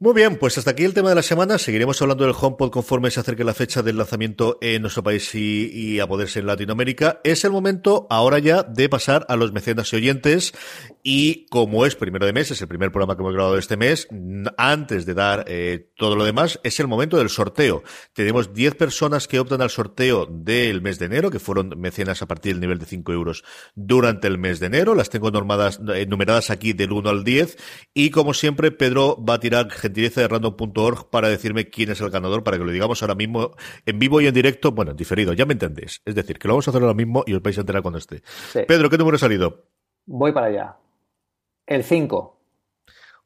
Muy bien, pues hasta aquí el tema de la semana. Seguiremos hablando del HomePod conforme se acerque la fecha del lanzamiento en nuestro país y, a poderse en Latinoamérica. Es el momento ahora ya de pasar a los mecenas y oyentes. Y como es primero de mes, es el primer programa que hemos grabado este mes, antes de dar eh, todo lo demás, es el momento del sorteo. Tenemos 10 personas que optan al sorteo del mes de enero, que fueron mecenas a partir del nivel de 5 euros durante el mes de enero. Las tengo normadas, eh, numeradas aquí del 1 al 10. Y como siempre, Pedro va a tirar gentileza de random.org para decirme quién es el ganador, para que lo digamos ahora mismo en vivo y en directo, bueno, en diferido, ya me entendéis. Es decir, que lo vamos a hacer ahora mismo y os vais a enterar cuando esté. Pedro, ¿qué número ha salido? Voy para allá. El 5.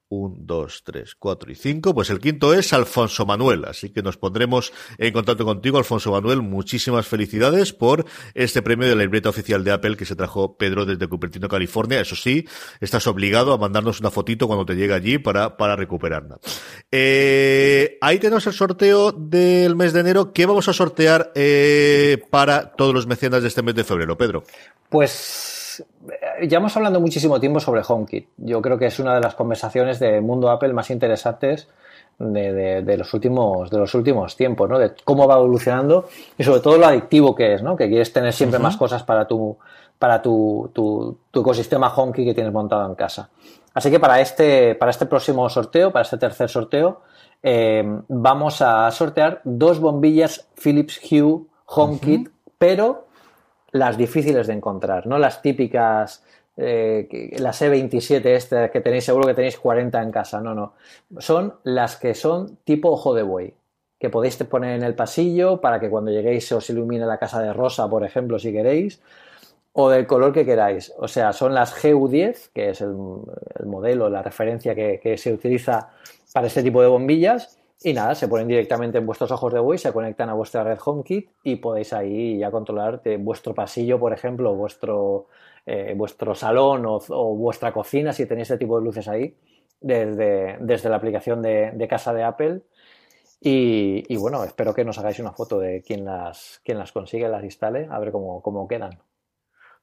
Un, dos, tres, cuatro y cinco. Pues el quinto es Alfonso Manuel. Así que nos pondremos en contacto contigo, Alfonso Manuel. Muchísimas felicidades por este premio de la libreta oficial de Apple que se trajo Pedro desde Cupertino, California. Eso sí, estás obligado a mandarnos una fotito cuando te llegue allí para, para recuperarla. Eh, ahí tenemos el sorteo del mes de enero. ¿Qué vamos a sortear eh, para todos los mecenas de este mes de febrero, Pedro? Pues ya hemos hablado muchísimo tiempo sobre HomeKit. Yo creo que es una de las conversaciones de mundo Apple más interesantes de, los últimos de los últimos tiempos, ¿no? De cómo va evolucionando y sobre todo lo adictivo que es, ¿no? Que quieres tener siempre más cosas para tu para tu, tu, ecosistema HomeKit que tienes montado en casa. Así que para este para este próximo sorteo, para este tercer sorteo, eh, vamos a sortear dos bombillas Philips Hue HomeKit, pero las difíciles de encontrar, no las típicas, las E27 este que tenéis, seguro que tenéis 40 en casa, no, no. Son las que son tipo ojo de buey, que podéis poner en el pasillo para que cuando lleguéis se os ilumine la casa de rosa, por ejemplo, si queréis, o del color que queráis. O sea, son las GU10, que es el, modelo, la referencia que, que se utiliza para este tipo de bombillas, y nada, se ponen directamente en vuestros ojos de buey, se conectan a vuestra red HomeKit y podéis ahí ya controlar vuestro pasillo, por ejemplo, vuestro, eh, vuestro salón o, vuestra cocina, si tenéis este tipo de luces ahí, desde, desde la aplicación de, casa de Apple. Y, bueno, espero que nos hagáis una foto de quién las, quién las consigue, las instale, a ver cómo, cómo quedan.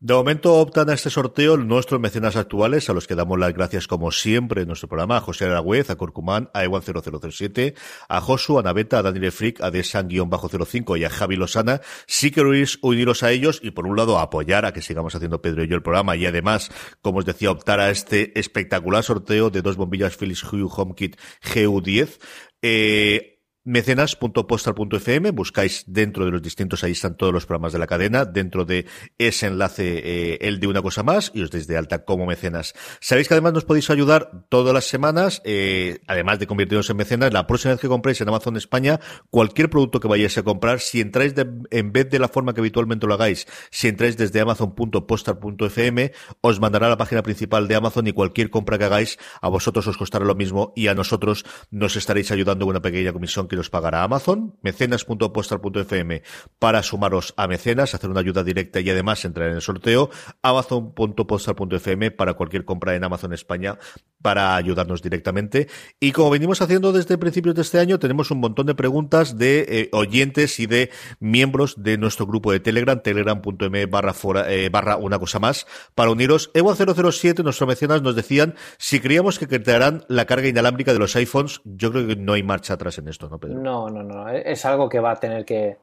De momento optan a este sorteo nuestros mecenas actuales, a los que damos las gracias como siempre en nuestro programa, a José Aragüez, a Corcumán, a Ewan0007, a Josu, a Naveta, a Daniel Frick, a Desan-05 y a Javi Losana. Sí que uniros a ellos y por un lado apoyar a que sigamos haciendo Pedro y yo el programa y además, como os decía, optar a este espectacular sorteo de dos bombillas Philips Hue HomeKit GU10. Eh, mecenas.postal.fm, buscáis dentro de los distintos, ahí están todos los programas de la cadena, dentro de ese enlace, eh, el de una cosa más, y os deis de alta como mecenas. Sabéis que además nos podéis ayudar todas las semanas, eh, además de convertirnos en mecenas, la próxima vez que compréis en Amazon España, cualquier producto que vayáis a comprar, si entráis en vez de la forma que habitualmente lo hagáis, si entráis desde amazon.postal.fm, os mandará a la página principal de Amazon y cualquier compra que hagáis, a vosotros os costará lo mismo y a nosotros nos estaréis ayudando con una pequeña comisión que os pagará Amazon, mecenas.postal.fm para sumaros a mecenas, hacer una ayuda directa y además entrar en el sorteo, amazon.postal.fm para cualquier compra en Amazon España para ayudarnos directamente. Y como venimos haciendo desde principios de este año, tenemos un montón de preguntas de eh, oyentes y de miembros de nuestro grupo de Telegram, telegram.me barra, eh, barra una cosa más, para uniros. Ewa007, nuestros mecenas, nos decían si creíamos que crearán la carga inalámbrica de los iPhones. Yo creo que no hay marcha atrás en esto, ¿no? No, no, no. Es algo que va a tener que,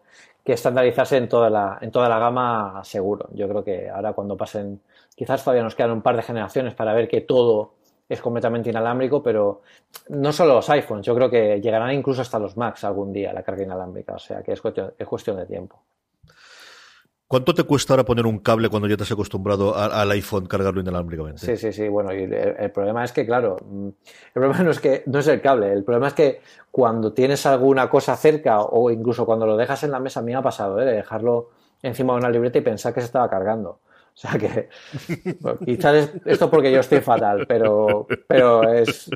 estandarizarse en toda, la, en toda la gama seguro. Yo creo que ahora cuando pasen, quizás todavía nos quedan un par de generaciones para ver que todo es completamente inalámbrico, pero no solo los iPhones, yo creo que llegarán incluso hasta los Macs algún día la carga inalámbrica, o sea que es es cuestión de tiempo. ¿Cuánto te cuesta ahora poner un cable cuando ya te has acostumbrado al iPhone cargarlo inalámbricamente? Sí, sí, sí. Bueno, y el, problema es que, claro, mm, el problema no es que no es el cable, el problema es que cuando tienes alguna cosa cerca o incluso cuando lo dejas en la mesa, a mí me ha pasado, ¿eh? de dejarlo encima de una libreta y pensar que se estaba cargando. O sea que quizás esto porque yo estoy fatal, pero, pero es,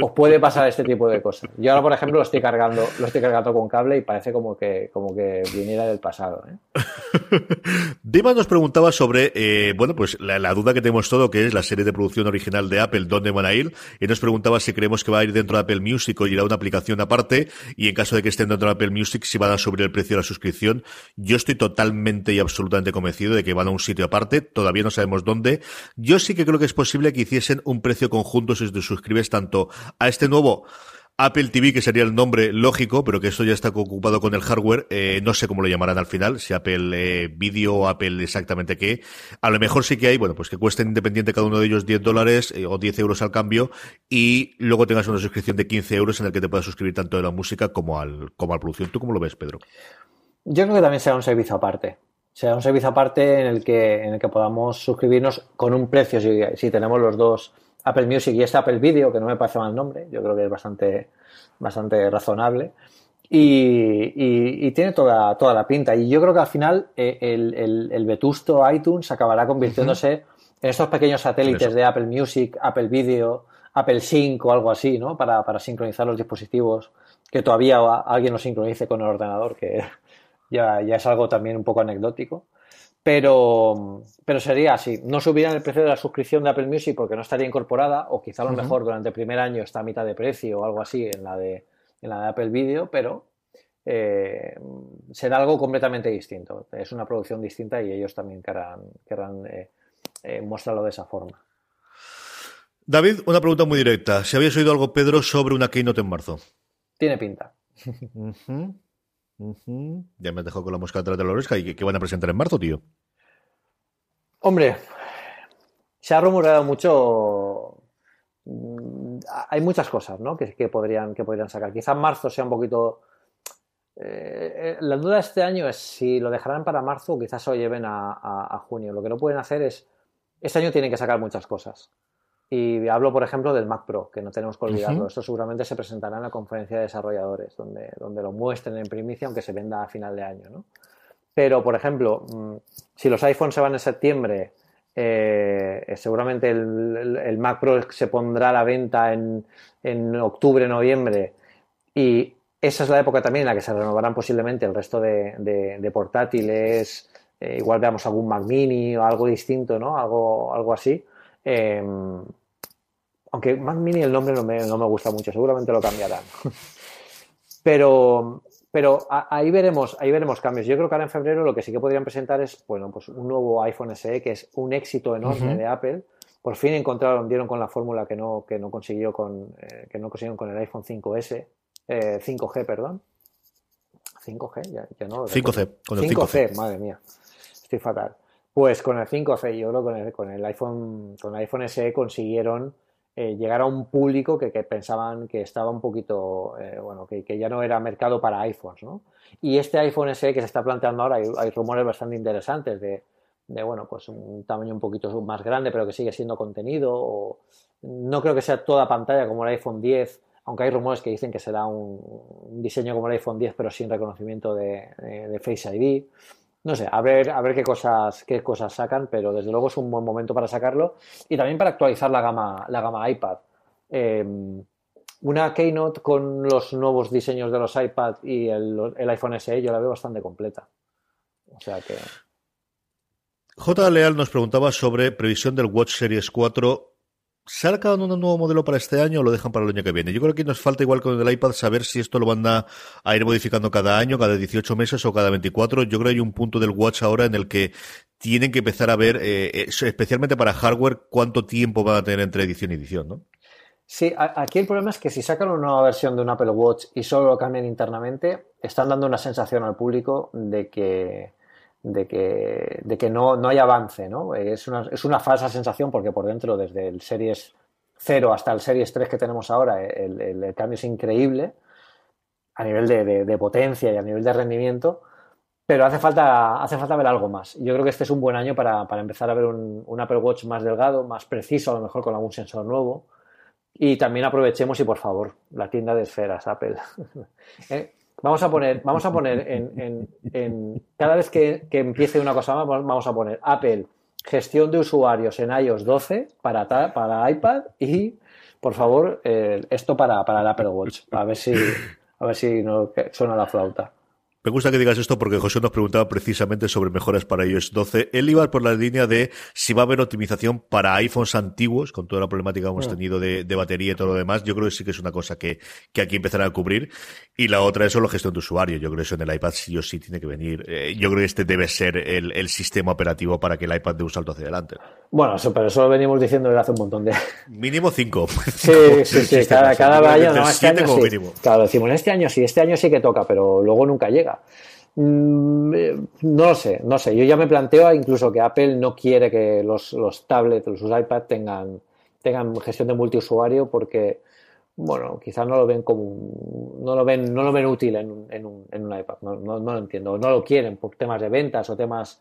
os puede pasar este tipo de cosas. Yo ahora, por ejemplo, lo estoy cargando, lo estoy cargando con cable y parece como que, como que viniera del pasado. ¿eh? Dima nos preguntaba sobre, eh, bueno, pues la, duda que tenemos todo, que es la serie de producción original de Apple, ¿dónde van a ir? Y nos preguntaba si creemos que va a ir dentro de Apple Music o irá una aplicación aparte, y en caso de que estén dentro de Apple Music, si van a subir el precio de la suscripción. Yo estoy totalmente y absolutamente convencido de que van a un sitio aparte todavía no sabemos dónde. Yo sí que creo que es posible que hiciesen un precio conjunto si te suscribes tanto a este nuevo Apple TV, que sería el nombre lógico, pero que esto ya está ocupado con el hardware, eh, no sé cómo lo llamarán al final, si Apple eh, Video o Apple exactamente qué. A lo mejor sí que hay, bueno, pues que cuesten independiente cada uno de ellos 10 dólares eh, o 10 euros al cambio y luego tengas una suscripción de 15 euros en el que te puedas suscribir tanto a la música como al, como a la producción. ¿Tú cómo lo ves, Pedro? Yo creo que también será un servicio aparte sea un servicio aparte en el que, en el que podamos suscribirnos con un precio si, si, tenemos los dos Apple Music y este Apple Video, que no me parece mal nombre, yo creo que es bastante, bastante razonable. Y, y, tiene toda, toda la pinta. Y yo creo que al final eh, el, el, el, vetusto iTunes acabará convirtiéndose en estos pequeños satélites de Apple Music, Apple Video, Apple Sync o algo así, ¿no? Para, para sincronizar los dispositivos, que todavía alguien lo sincronice con el ordenador, que ya, ya es algo también un poco anecdótico. Pero, pero sería así. No subirían el precio de la suscripción de Apple Music porque no estaría incorporada, o quizá a lo mejor durante el primer año está a mitad de precio o algo así en la de, en la de Apple Video, pero eh, será algo completamente distinto. Es una producción distinta y ellos también querrán, querrán eh, eh, mostrarlo de esa forma. David, una pregunta muy directa. ¿Si habías oído algo, Pedro, sobre una keynote en marzo? Tiene pinta. Ya me has dejado con la mosca atrás de la oreja. ¿Y qué van a presentar en marzo, tío? Hombre, se ha rumoreado mucho. Mm, hay muchas cosas ¿no? que, que, podrían, que podrían sacar. Quizá en marzo sea un poquito. Eh, la duda de este año es si lo dejarán para marzo o quizás se lo lleven a, a junio. Lo que no pueden hacer es. Este año tienen que sacar muchas cosas. Y hablo, por ejemplo, del Mac Pro, que no tenemos que olvidarlo. Esto seguramente se presentará en la conferencia de desarrolladores, donde, donde lo muestren en primicia, aunque se venda a final de año. ¿no? Pero, por ejemplo, mm, si los iPhones se van en septiembre, eh, seguramente el, el, Mac Pro se pondrá a la venta en, en octubre, noviembre, y esa es la época también en la que se renovarán posiblemente el resto de, de, de portátiles. Eh, igual veamos algún Mac Mini o algo distinto, ¿no? Algo, algo así. Eh, aunque Mac Mini el nombre no me, no me gusta mucho, seguramente lo cambiarán. pero pero ahí veremos, ahí veremos cambios. Yo creo que ahora en febrero lo que sí que podrían presentar es, bueno, pues un nuevo iPhone SE que es un éxito enorme uh -huh. de Apple. Por fin encontraron, dieron con la fórmula que no, que no consiguió con, eh, que no consiguieron con el iPhone 5S, eh, 5G, perdón. 5G, ya, ya no. 5C, con el 5C, 5C, madre mía, estoy fatal. Pues con el 5C, yo creo que con el, con el iPhone, con el iPhone SE consiguieron eh, llegar a un público que, que, pensaban que estaba un poquito, eh, bueno, que, que, ya no era mercado para iPhones, ¿no? Y este iPhone SE que se está planteando ahora, hay, hay rumores bastante interesantes de, de, bueno, pues un tamaño un poquito más grande, pero que sigue siendo contenido, o no creo que sea toda pantalla como el iPhone 10, aunque hay rumores que dicen que será un, un diseño como el iPhone 10, pero sin reconocimiento de, de, de Face ID no sé, a ver, a ver qué cosas, qué cosas sacan, pero desde luego es un buen momento para sacarlo y también para actualizar la gama, la gama iPad. Eh, una Keynote con los nuevos diseños de los iPad y el, el, iPhone SE yo la veo bastante completa. O sea que. J. Leal nos preguntaba sobre previsión del Watch Series 4 ¿Sacan un nuevo modelo para este año o lo dejan para el año que viene? Yo creo que nos falta, igual con el iPad, saber si esto lo van a, ir modificando cada año, cada 18 meses o cada 24. Yo creo que hay un punto del Watch ahora en el que tienen que empezar a ver, eh, especialmente para hardware, cuánto tiempo van a tener entre edición y edición, ¿no? Sí, aquí el problema es que si sacan una nueva versión de un Apple Watch y solo lo cambian internamente, están dando una sensación al público de que de que, de que no, no hay avance, ¿no? Es una, es una falsa sensación porque por dentro, desde el Series 0 hasta el Series 3 que tenemos ahora, el, el, cambio es increíble a nivel de, de, de, potencia y a nivel de rendimiento, pero hace falta, hace falta ver algo más. Yo creo que este es un buen año para, para empezar a ver un, un, Apple Watch más delgado, más preciso, a lo mejor con algún sensor nuevo. Y también aprovechemos y por favor, la tienda de esferas, Apple. ¿Eh? Vamos a poner, vamos a poner en, en, en cada vez que, que, empiece una cosa más, vamos a poner Apple, gestión de usuarios en iOS 12 para, para iPad y, por favor, eh, esto para, para el Apple Watch. A ver si, a ver si no suena la flauta. Me gusta que digas esto porque José nos preguntaba precisamente sobre mejoras para iOS 12. Él iba por la línea de si va a haber optimización para iPhones antiguos, con toda la problemática que hemos mm. tenido de, de, batería y todo lo demás. Yo creo que sí que es una cosa que, que aquí empezará a cubrir. Y la otra es solo gestión de usuario. Yo creo que eso en el iPad sí o sí tiene que venir. Eh, yo creo que este debe ser el, el, sistema operativo para que el iPad dé un salto hacia adelante. Bueno, eso, pero eso lo venimos diciendo desde hace un montón de... Mínimo cinco. Sí, sí, sí. Cada, cada año, no, este año sí. Claro, decimos, este año sí, este año sí que toca, pero luego nunca llega. Mm, eh, no lo sé, no sé. Yo ya me planteo incluso que Apple no quiere que los, los tablets, los iPad tengan, tengan gestión de multiusuario porque, bueno, quizás no lo ven como no lo ven, no lo ven útil en, un, en un, iPad. No, no, no, lo entiendo. No lo quieren por temas de ventas o temas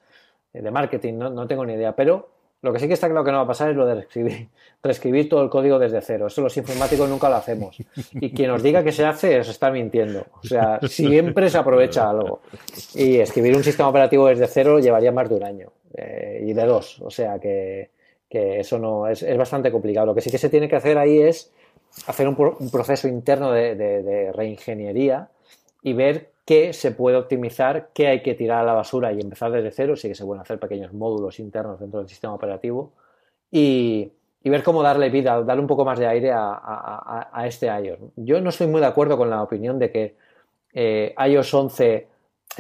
de marketing. No, no tengo ni idea. Pero lo que sí que está claro que no va a pasar es lo de reescribir, reescribir todo el código desde cero. Eso los informáticos nunca lo hacemos. Y quien nos diga que se hace, os está mintiendo. O sea, siempre se aprovecha algo. Y escribir un sistema operativo desde cero llevaría más de un año. Eh, y de dos. O sea que, que eso no es, es, bastante complicado. Lo que sí que se tiene que hacer ahí es hacer un, proceso interno de, reingeniería y ver qué se puede optimizar, qué hay que tirar a la basura y empezar desde cero. Sí que se pueden hacer pequeños módulos internos dentro del sistema operativo y, ver cómo darle vida, darle un poco más de aire a, este iOS. Yo no estoy muy de acuerdo con la opinión de que eh, iOS 11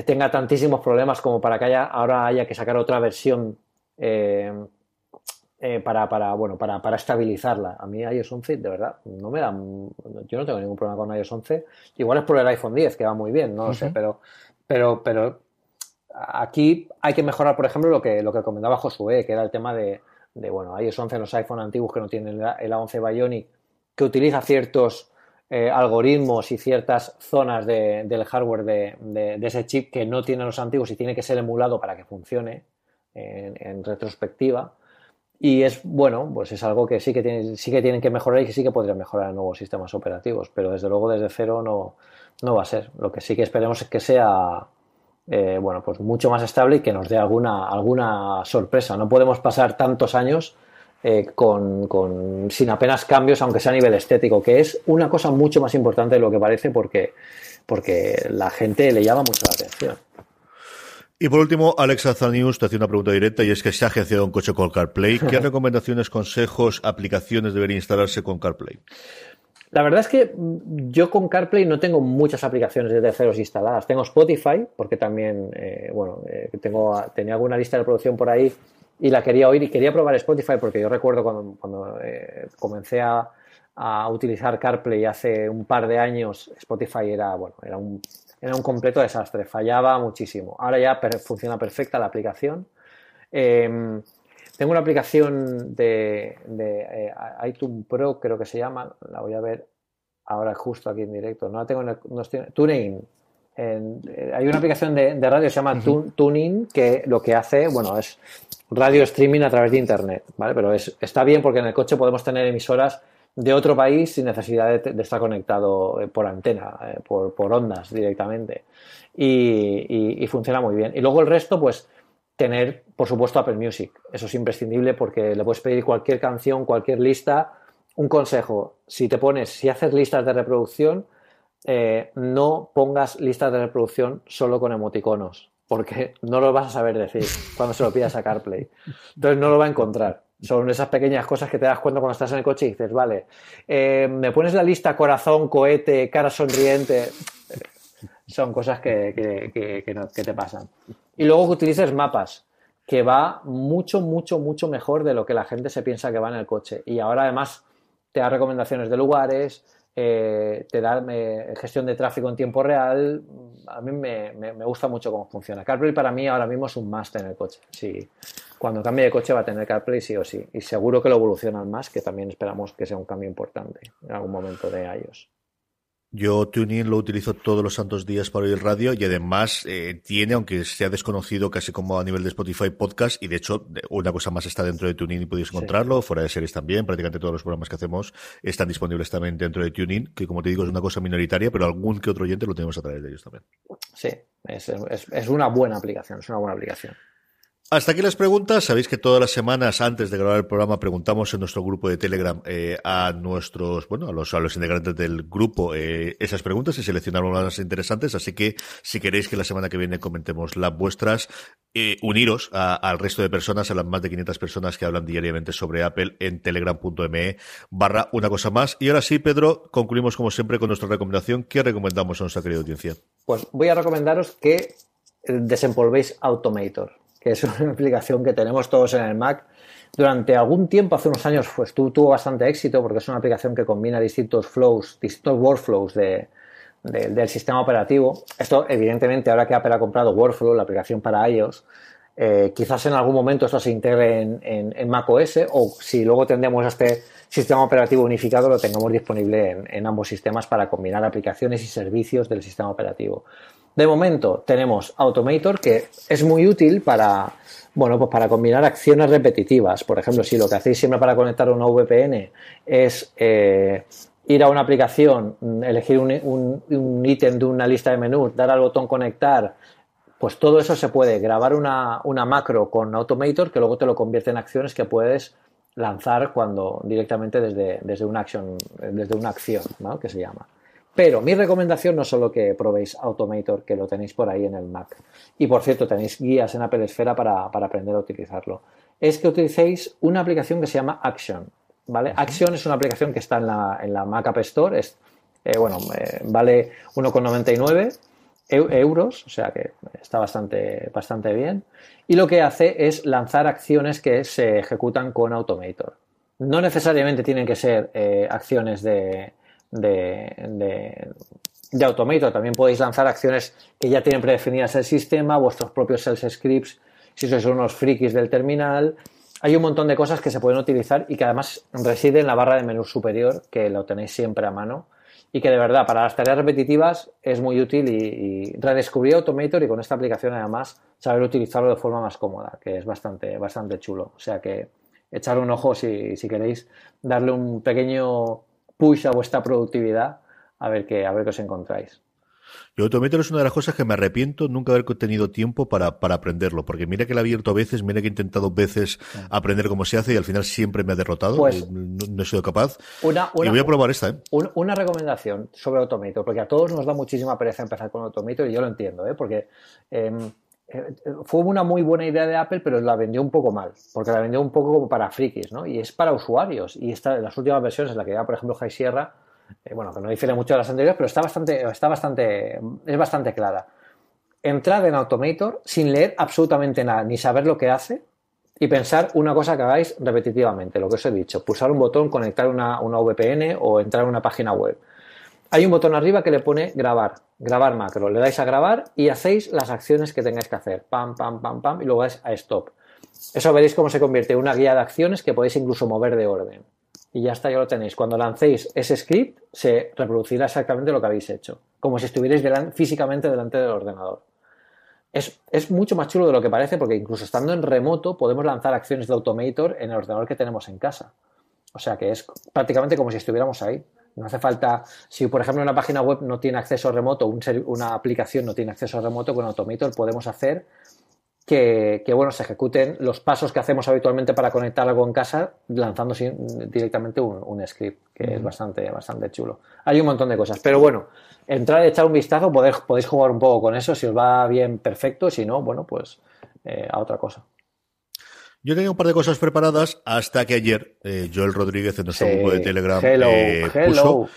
tenga tantísimos problemas como para que ahora haya que sacar otra versión eh, eh, para, para, bueno, para, para, estabilizarla. A mí iOS 11, de verdad, no me da... Yo no tengo ningún problema con iOS 11. Igual es por el iPhone 10, que va muy bien, no lo uh -huh. sé, pero, pero, pero aquí hay que mejorar, por ejemplo, lo que, lo que comentaba Josué, que era el tema de, de bueno, iOS 11 en los iPhone antiguos que no tienen el A11 Bionic, que utiliza ciertos eh, algoritmos y ciertas zonas de, del hardware de, de, de, ese chip que no tienen los antiguos y tiene que ser emulado para que funcione en, en retrospectiva. Y es bueno, pues es algo que sí que, tiene, sí que tienen que mejorar y que sí que podrían mejorar en nuevos sistemas operativos, pero desde luego desde cero no, no va a ser. Lo que sí que esperemos es que sea eh, bueno, pues mucho más estable y que nos dé alguna, alguna sorpresa. No podemos pasar tantos años eh, con, con, sin apenas cambios, aunque sea a nivel estético, que es una cosa mucho más importante de lo que parece porque, porque la gente le llama mucho la atención. Y por último, Alexa Zanius te hace una pregunta directa y es que se ha agenciado un coche con CarPlay. ¿Qué recomendaciones, consejos, aplicaciones debería instalarse con CarPlay? La verdad es que yo con CarPlay no tengo muchas aplicaciones de terceros instaladas. Tengo Spotify, porque también, eh, bueno, eh, tengo, tenía alguna lista de reproducción por ahí y la quería oír y quería probar Spotify porque yo recuerdo cuando, cuando eh, comencé a, a, utilizar CarPlay hace un par de años, Spotify era, bueno, era un, era un completo desastre, fallaba muchísimo. Ahora ya per, funciona perfecta la aplicación. Eh, tengo una aplicación de, de eh, iTunes Pro, creo que se llama, la voy a ver ahora justo aquí en directo. No la tengo en el, no estoy, TuneIn. En, eh, hay una aplicación de, de, radio que se llama uh -huh. TuneIn que lo que hace, bueno, es radio streaming a través de Internet, ¿vale? Pero es, está bien porque en el coche podemos tener emisoras de otro país sin necesidad de, estar conectado eh, por antena, eh, por, ondas directamente. Y, funciona muy bien. Y luego el resto, pues tener, por supuesto, Apple Music. Eso es imprescindible porque le puedes pedir cualquier canción, cualquier lista. Un consejo, si te pones, si haces listas de reproducción, eh, no pongas listas de reproducción solo con emoticonos, porque no lo vas a saber decir cuando se lo pidas a CarPlay. Entonces no lo va a encontrar. Son esas pequeñas cosas que te das cuenta cuando estás en el coche y dices, vale, eh, me pones la lista corazón, cohete, cara sonriente. Son cosas que, que, que, que, que te pasan. Y luego que utilices mapas, que va mucho, mucho, mucho mejor de lo que la gente se piensa que va en el coche. Y ahora además te da recomendaciones de lugares, eh, te da gestión de tráfico en tiempo real. A mí me, gusta mucho cómo funciona. CarPlay para mí ahora mismo es un must en el coche. Sí, cuando cambie de coche va a tener CarPlay sí o sí. Y seguro que lo evolucionan más, que también esperamos que sea un cambio importante en algún momento de iOS. Yo TuneIn lo utilizo todos los santos días para oír radio y además eh, tiene, aunque sea desconocido casi como a nivel de Spotify podcast, y de hecho una cosa más está dentro de TuneIn y podéis encontrarlo, sí. fuera de series también, prácticamente todos los programas que hacemos están disponibles también dentro de TuneIn, que como te digo es una cosa minoritaria, pero algún que otro oyente lo tenemos a través de ellos también. Sí, es, es, es una buena aplicación, es una buena aplicación. Hasta aquí las preguntas. Sabéis que todas las semanas antes de grabar el programa preguntamos en nuestro grupo de Telegram eh, a nuestros, bueno, a los, a los integrantes del grupo eh, esas preguntas y seleccionamos las interesantes. Así que si queréis que la semana que viene comentemos las vuestras, eh, uniros al resto de personas, a las más de 500 personas que hablan diariamente sobre Apple en telegram.me barra una cosa más. Y ahora sí, Pedro, concluimos como siempre con nuestra recomendación. ¿Qué recomendamos a nuestra querida audiencia? Pues voy a recomendaros que desempolvéis Automator que es una aplicación que tenemos todos en el Mac. Durante algún tiempo, hace unos años, pues tuvo, bastante éxito porque es una aplicación que combina distintos flows, distintos workflows de, de, del sistema operativo. Esto, evidentemente, ahora que Apple ha comprado Workflow, la aplicación para iOS, eh, quizás en algún momento esto se integre en, en, en Mac OS o si luego tendremos este sistema operativo unificado lo tengamos disponible en ambos sistemas para combinar aplicaciones y servicios del sistema operativo. De momento tenemos Automator que es muy útil para, bueno, pues para combinar acciones repetitivas. Por ejemplo, si lo que hacéis siempre para conectar una VPN es eh, ir a una aplicación, elegir un, un, un, ítem de una lista de menú, dar al botón conectar, pues todo eso se puede grabar una, una macro con Automator que luego te lo convierte en acciones que puedes lanzar cuando directamente desde, desde una acción, desde una acción, ¿no? que se llama. Pero mi recomendación no es solo que probéis Automator, que lo tenéis por ahí en el Mac. Y por cierto, tenéis guías en Apple Esfera para, para aprender a utilizarlo. Es que utilicéis una aplicación que se llama Action. ¿vale? Action es una aplicación que está en la, en la Mac App Store. Es, eh, bueno, eh, vale 1,99 euros, o sea que está bastante, bastante bien. Y lo que hace es lanzar acciones que se ejecutan con Automator. No necesariamente tienen que ser eh, acciones de, de, de, Automator. También podéis lanzar acciones que ya tienen predefinidas el sistema, vuestros propios sales scripts, si sois unos frikis del terminal. Hay un montón de cosas que se pueden utilizar y que además reside en la barra de menú superior, que lo tenéis siempre a mano y que de verdad para las tareas repetitivas es muy útil y, redescubrí Automator y con esta aplicación además saber utilizarlo de forma más cómoda, que es bastante, bastante chulo. O sea que echar un ojo si, si queréis darle un pequeño push a vuestra productividad a ver qué, a ver qué os encontráis. Yo Automator es una de las cosas que me arrepiento nunca haber tenido tiempo para, para aprenderlo, porque mira que lo he abierto veces, mira que he intentado veces aprender cómo se hace y al final siempre me ha derrotado, pues, no, he sido capaz. Una, y voy a probar esta. ¿eh? Una, recomendación sobre Automator, porque a todos nos da muchísima pereza empezar con Automator y yo lo entiendo, ¿eh? porque... Em, eh, fue una muy buena idea de Apple, pero la vendió un poco mal, porque la vendió un poco como para frikis, ¿no? Y es para usuarios. Y esta, las últimas versiones, la que ya, por ejemplo, High Sierra, eh, bueno, que no difiere mucho de las anteriores, pero está bastante, está bastante, es bastante clara. Entrad en Automator sin leer absolutamente nada, ni saber lo que hace, y pensar una cosa que hagáis repetitivamente, lo que os he dicho, pulsar un botón, conectar una, una VPN o entrar a una página web. Hay un botón arriba que le pone grabar grabar macro. Le dais a grabar y hacéis las acciones que tengáis que hacer. Pam, pam, pam, pam, y luego dais a stop. Eso veréis cómo se convierte en una guía de acciones que podéis incluso mover de orden. Y ya está, ya lo tenéis. Cuando lancéis ese script, se reproducirá exactamente lo que habéis hecho. Como si estuvierais físicamente delante del ordenador. Es, es, mucho más chulo de lo que parece porque incluso estando en remoto podemos lanzar acciones de Automator en el ordenador que tenemos en casa. O sea que es prácticamente como si estuviéramos ahí. No hace falta, si por ejemplo una página web no tiene acceso remoto, una aplicación no tiene acceso remoto, con Automator podemos hacer que, bueno, se ejecuten los pasos que hacemos habitualmente para conectar algo en casa, lanzando directamente un, script, que es bastante, bastante chulo. Hay un montón de cosas, pero bueno, entrar y echar un vistazo, podéis, podéis jugar un poco con eso, si os va bien, perfecto, si no, bueno, pues eh, a otra cosa. Yo tenía un par de cosas preparadas hasta que ayer eh, Joel Rodríguez en nuestro grupo de Telegram eh, puso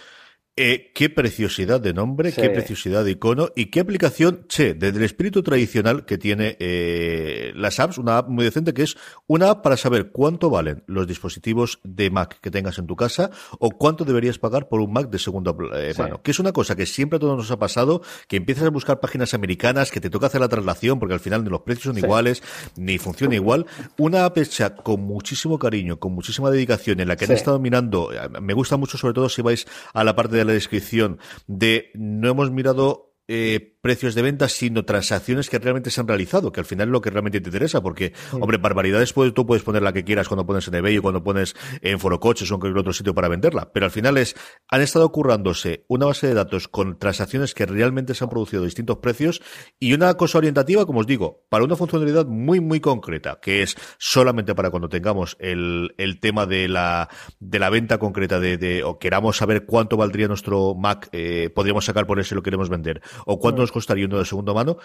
eh, qué preciosidad de nombre, qué preciosidad de icono y qué aplicación, che, desde el espíritu tradicional que tiene eh, las apps, una app muy decente que es una app para saber cuánto valen los dispositivos de Mac que tengas en tu casa o cuánto deberías pagar por un Mac de segunda eh, mano. Que es una cosa que siempre a todos nos ha pasado, que empiezas a buscar páginas americanas, que te toca hacer la traslación porque al final ni los precios son iguales, ni funciona igual. Una app hecha con muchísimo cariño, con muchísima dedicación, en la que han estado mirando, me gusta mucho sobre todo si vais a la parte de descripción de no hemos mirado eh, precios de venta, sino transacciones que realmente se han realizado, que al final es lo que realmente te interesa, porque, hombre, barbaridades pues, tú puedes poner la que quieras cuando pones en eBay o cuando pones en Forocoches o en cualquier otro sitio para venderla, pero al final es, han estado currándose una base de datos con transacciones que realmente se han producido a distintos precios y una cosa orientativa, como os digo, para una funcionalidad muy, muy concreta, que es solamente para cuando tengamos el, el tema de la, de la venta concreta de, de o queramos saber cuánto valdría nuestro Mac, eh, podríamos sacar por ese si lo queremos vender, o cuánto nos costaría uno de segunda mano,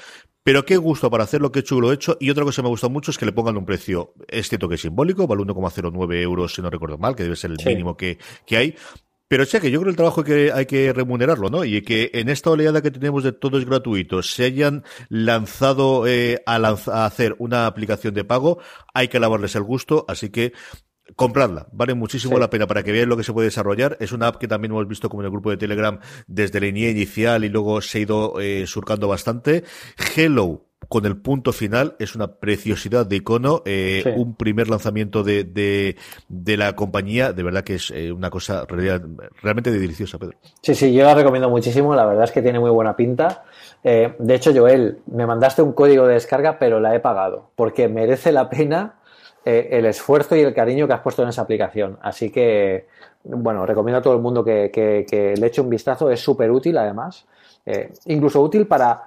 pero qué gusto para hacer lo que he hecho, lo he hecho. Y otra cosa que me gusta mucho es que le pongan un precio, es cierto que es simbólico, vale 1,09 euros, si no recuerdo mal, que debe ser el mínimo que, que hay. Pero che, que yo creo que el trabajo hay que, hay que remunerarlo, ¿no? Y que en esta oleada que tenemos de todo es gratuito, se hayan lanzado eh, a, a, hacer una aplicación de pago, hay que alabarles el gusto, así que compradla, vale muchísimo la pena para que veáis lo que se puede desarrollar. Es una app que también hemos visto como en el grupo de Telegram desde la línea inicial y luego se ha ido eh, surcando bastante. Hello, con el punto final, es una preciosidad de icono, eh, un primer lanzamiento de, de, de, la compañía, de verdad que es eh, una cosa realmente deliciosa, Pedro. Sí, sí, yo la recomiendo muchísimo, la verdad es que tiene muy buena pinta. Eh, de hecho, Joel, me mandaste un código de descarga, pero la he pagado, porque merece la pena eh, el esfuerzo y el cariño que has puesto en esa aplicación. Así que, bueno, recomiendo a todo el mundo que, le eche un vistazo. Es súper útil, además. Eh, incluso útil para,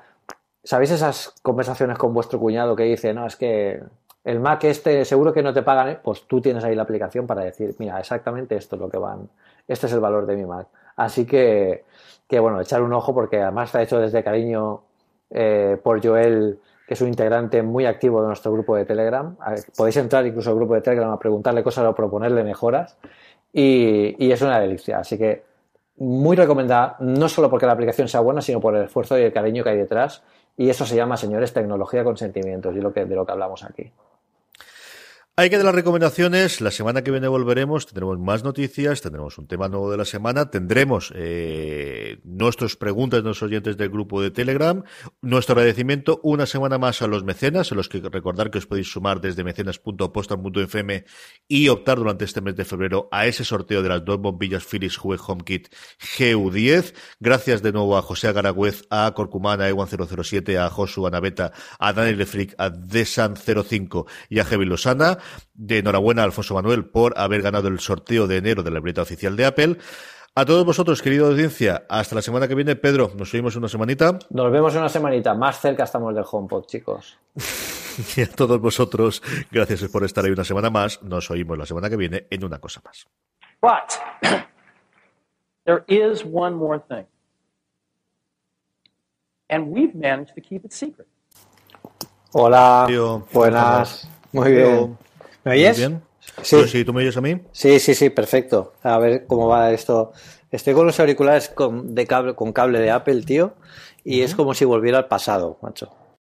¿sabéis esas conversaciones con vuestro cuñado que dice, no, es que el Mac este seguro que no te pagan, pues tú tienes ahí la aplicación para decir, mira, exactamente esto es lo que van, este es el valor de mi Mac. Así que, que bueno, echar un ojo porque además está hecho desde cariño eh, por Joel, que es un integrante muy activo de nuestro grupo de Telegram. Podéis entrar incluso al grupo de Telegram a preguntarle cosas o proponerle mejoras y, y es una delicia. Así que muy recomendada, no solo porque la aplicación sea buena, sino por el esfuerzo y el cariño que hay detrás. Y eso se llama, señores, tecnología con sentimientos, y lo que, de lo que hablamos aquí. Hay que de las recomendaciones. La semana que viene volveremos. Tendremos más noticias. Tendremos un tema nuevo de la semana. Tendremos eh, nuestras preguntas de los oyentes del grupo de Telegram. Nuestro agradecimiento una semana más a los mecenas, a los que recordar que os podéis sumar desde mecenas.postal.fm y optar durante este mes de febrero a ese sorteo de las dos bombillas Philips Hue HomeKit GU10. Gracias de nuevo a José Agaragüez, a Corcumana, a Ewan007, a Josu, a Naveta, a Daniel Lefric, a Desan05 y a Heavy Losana. De enhorabuena a Alfonso Manuel por haber ganado el sorteo de enero de la libreta oficial de Apple. A todos vosotros, querida audiencia, hasta la semana que viene. Pedro, nos oímos una semanita. Nos vemos una semanita. Más cerca estamos del HomePod, chicos. y a todos vosotros, gracias por estar ahí una semana más. Nos oímos la semana que viene en una cosa más. But there is one more thing. And we've managed to keep it secret. Hola. Tío, buenas. Muy bien. ¿Me oyes? bien. Sí. sí, ¿tú me oyes a mí? Sí, sí, sí, perfecto. A ver cómo va esto. Estoy con los auriculares con, de cable, con cable de Apple, tío, y es como si volviera al pasado, macho.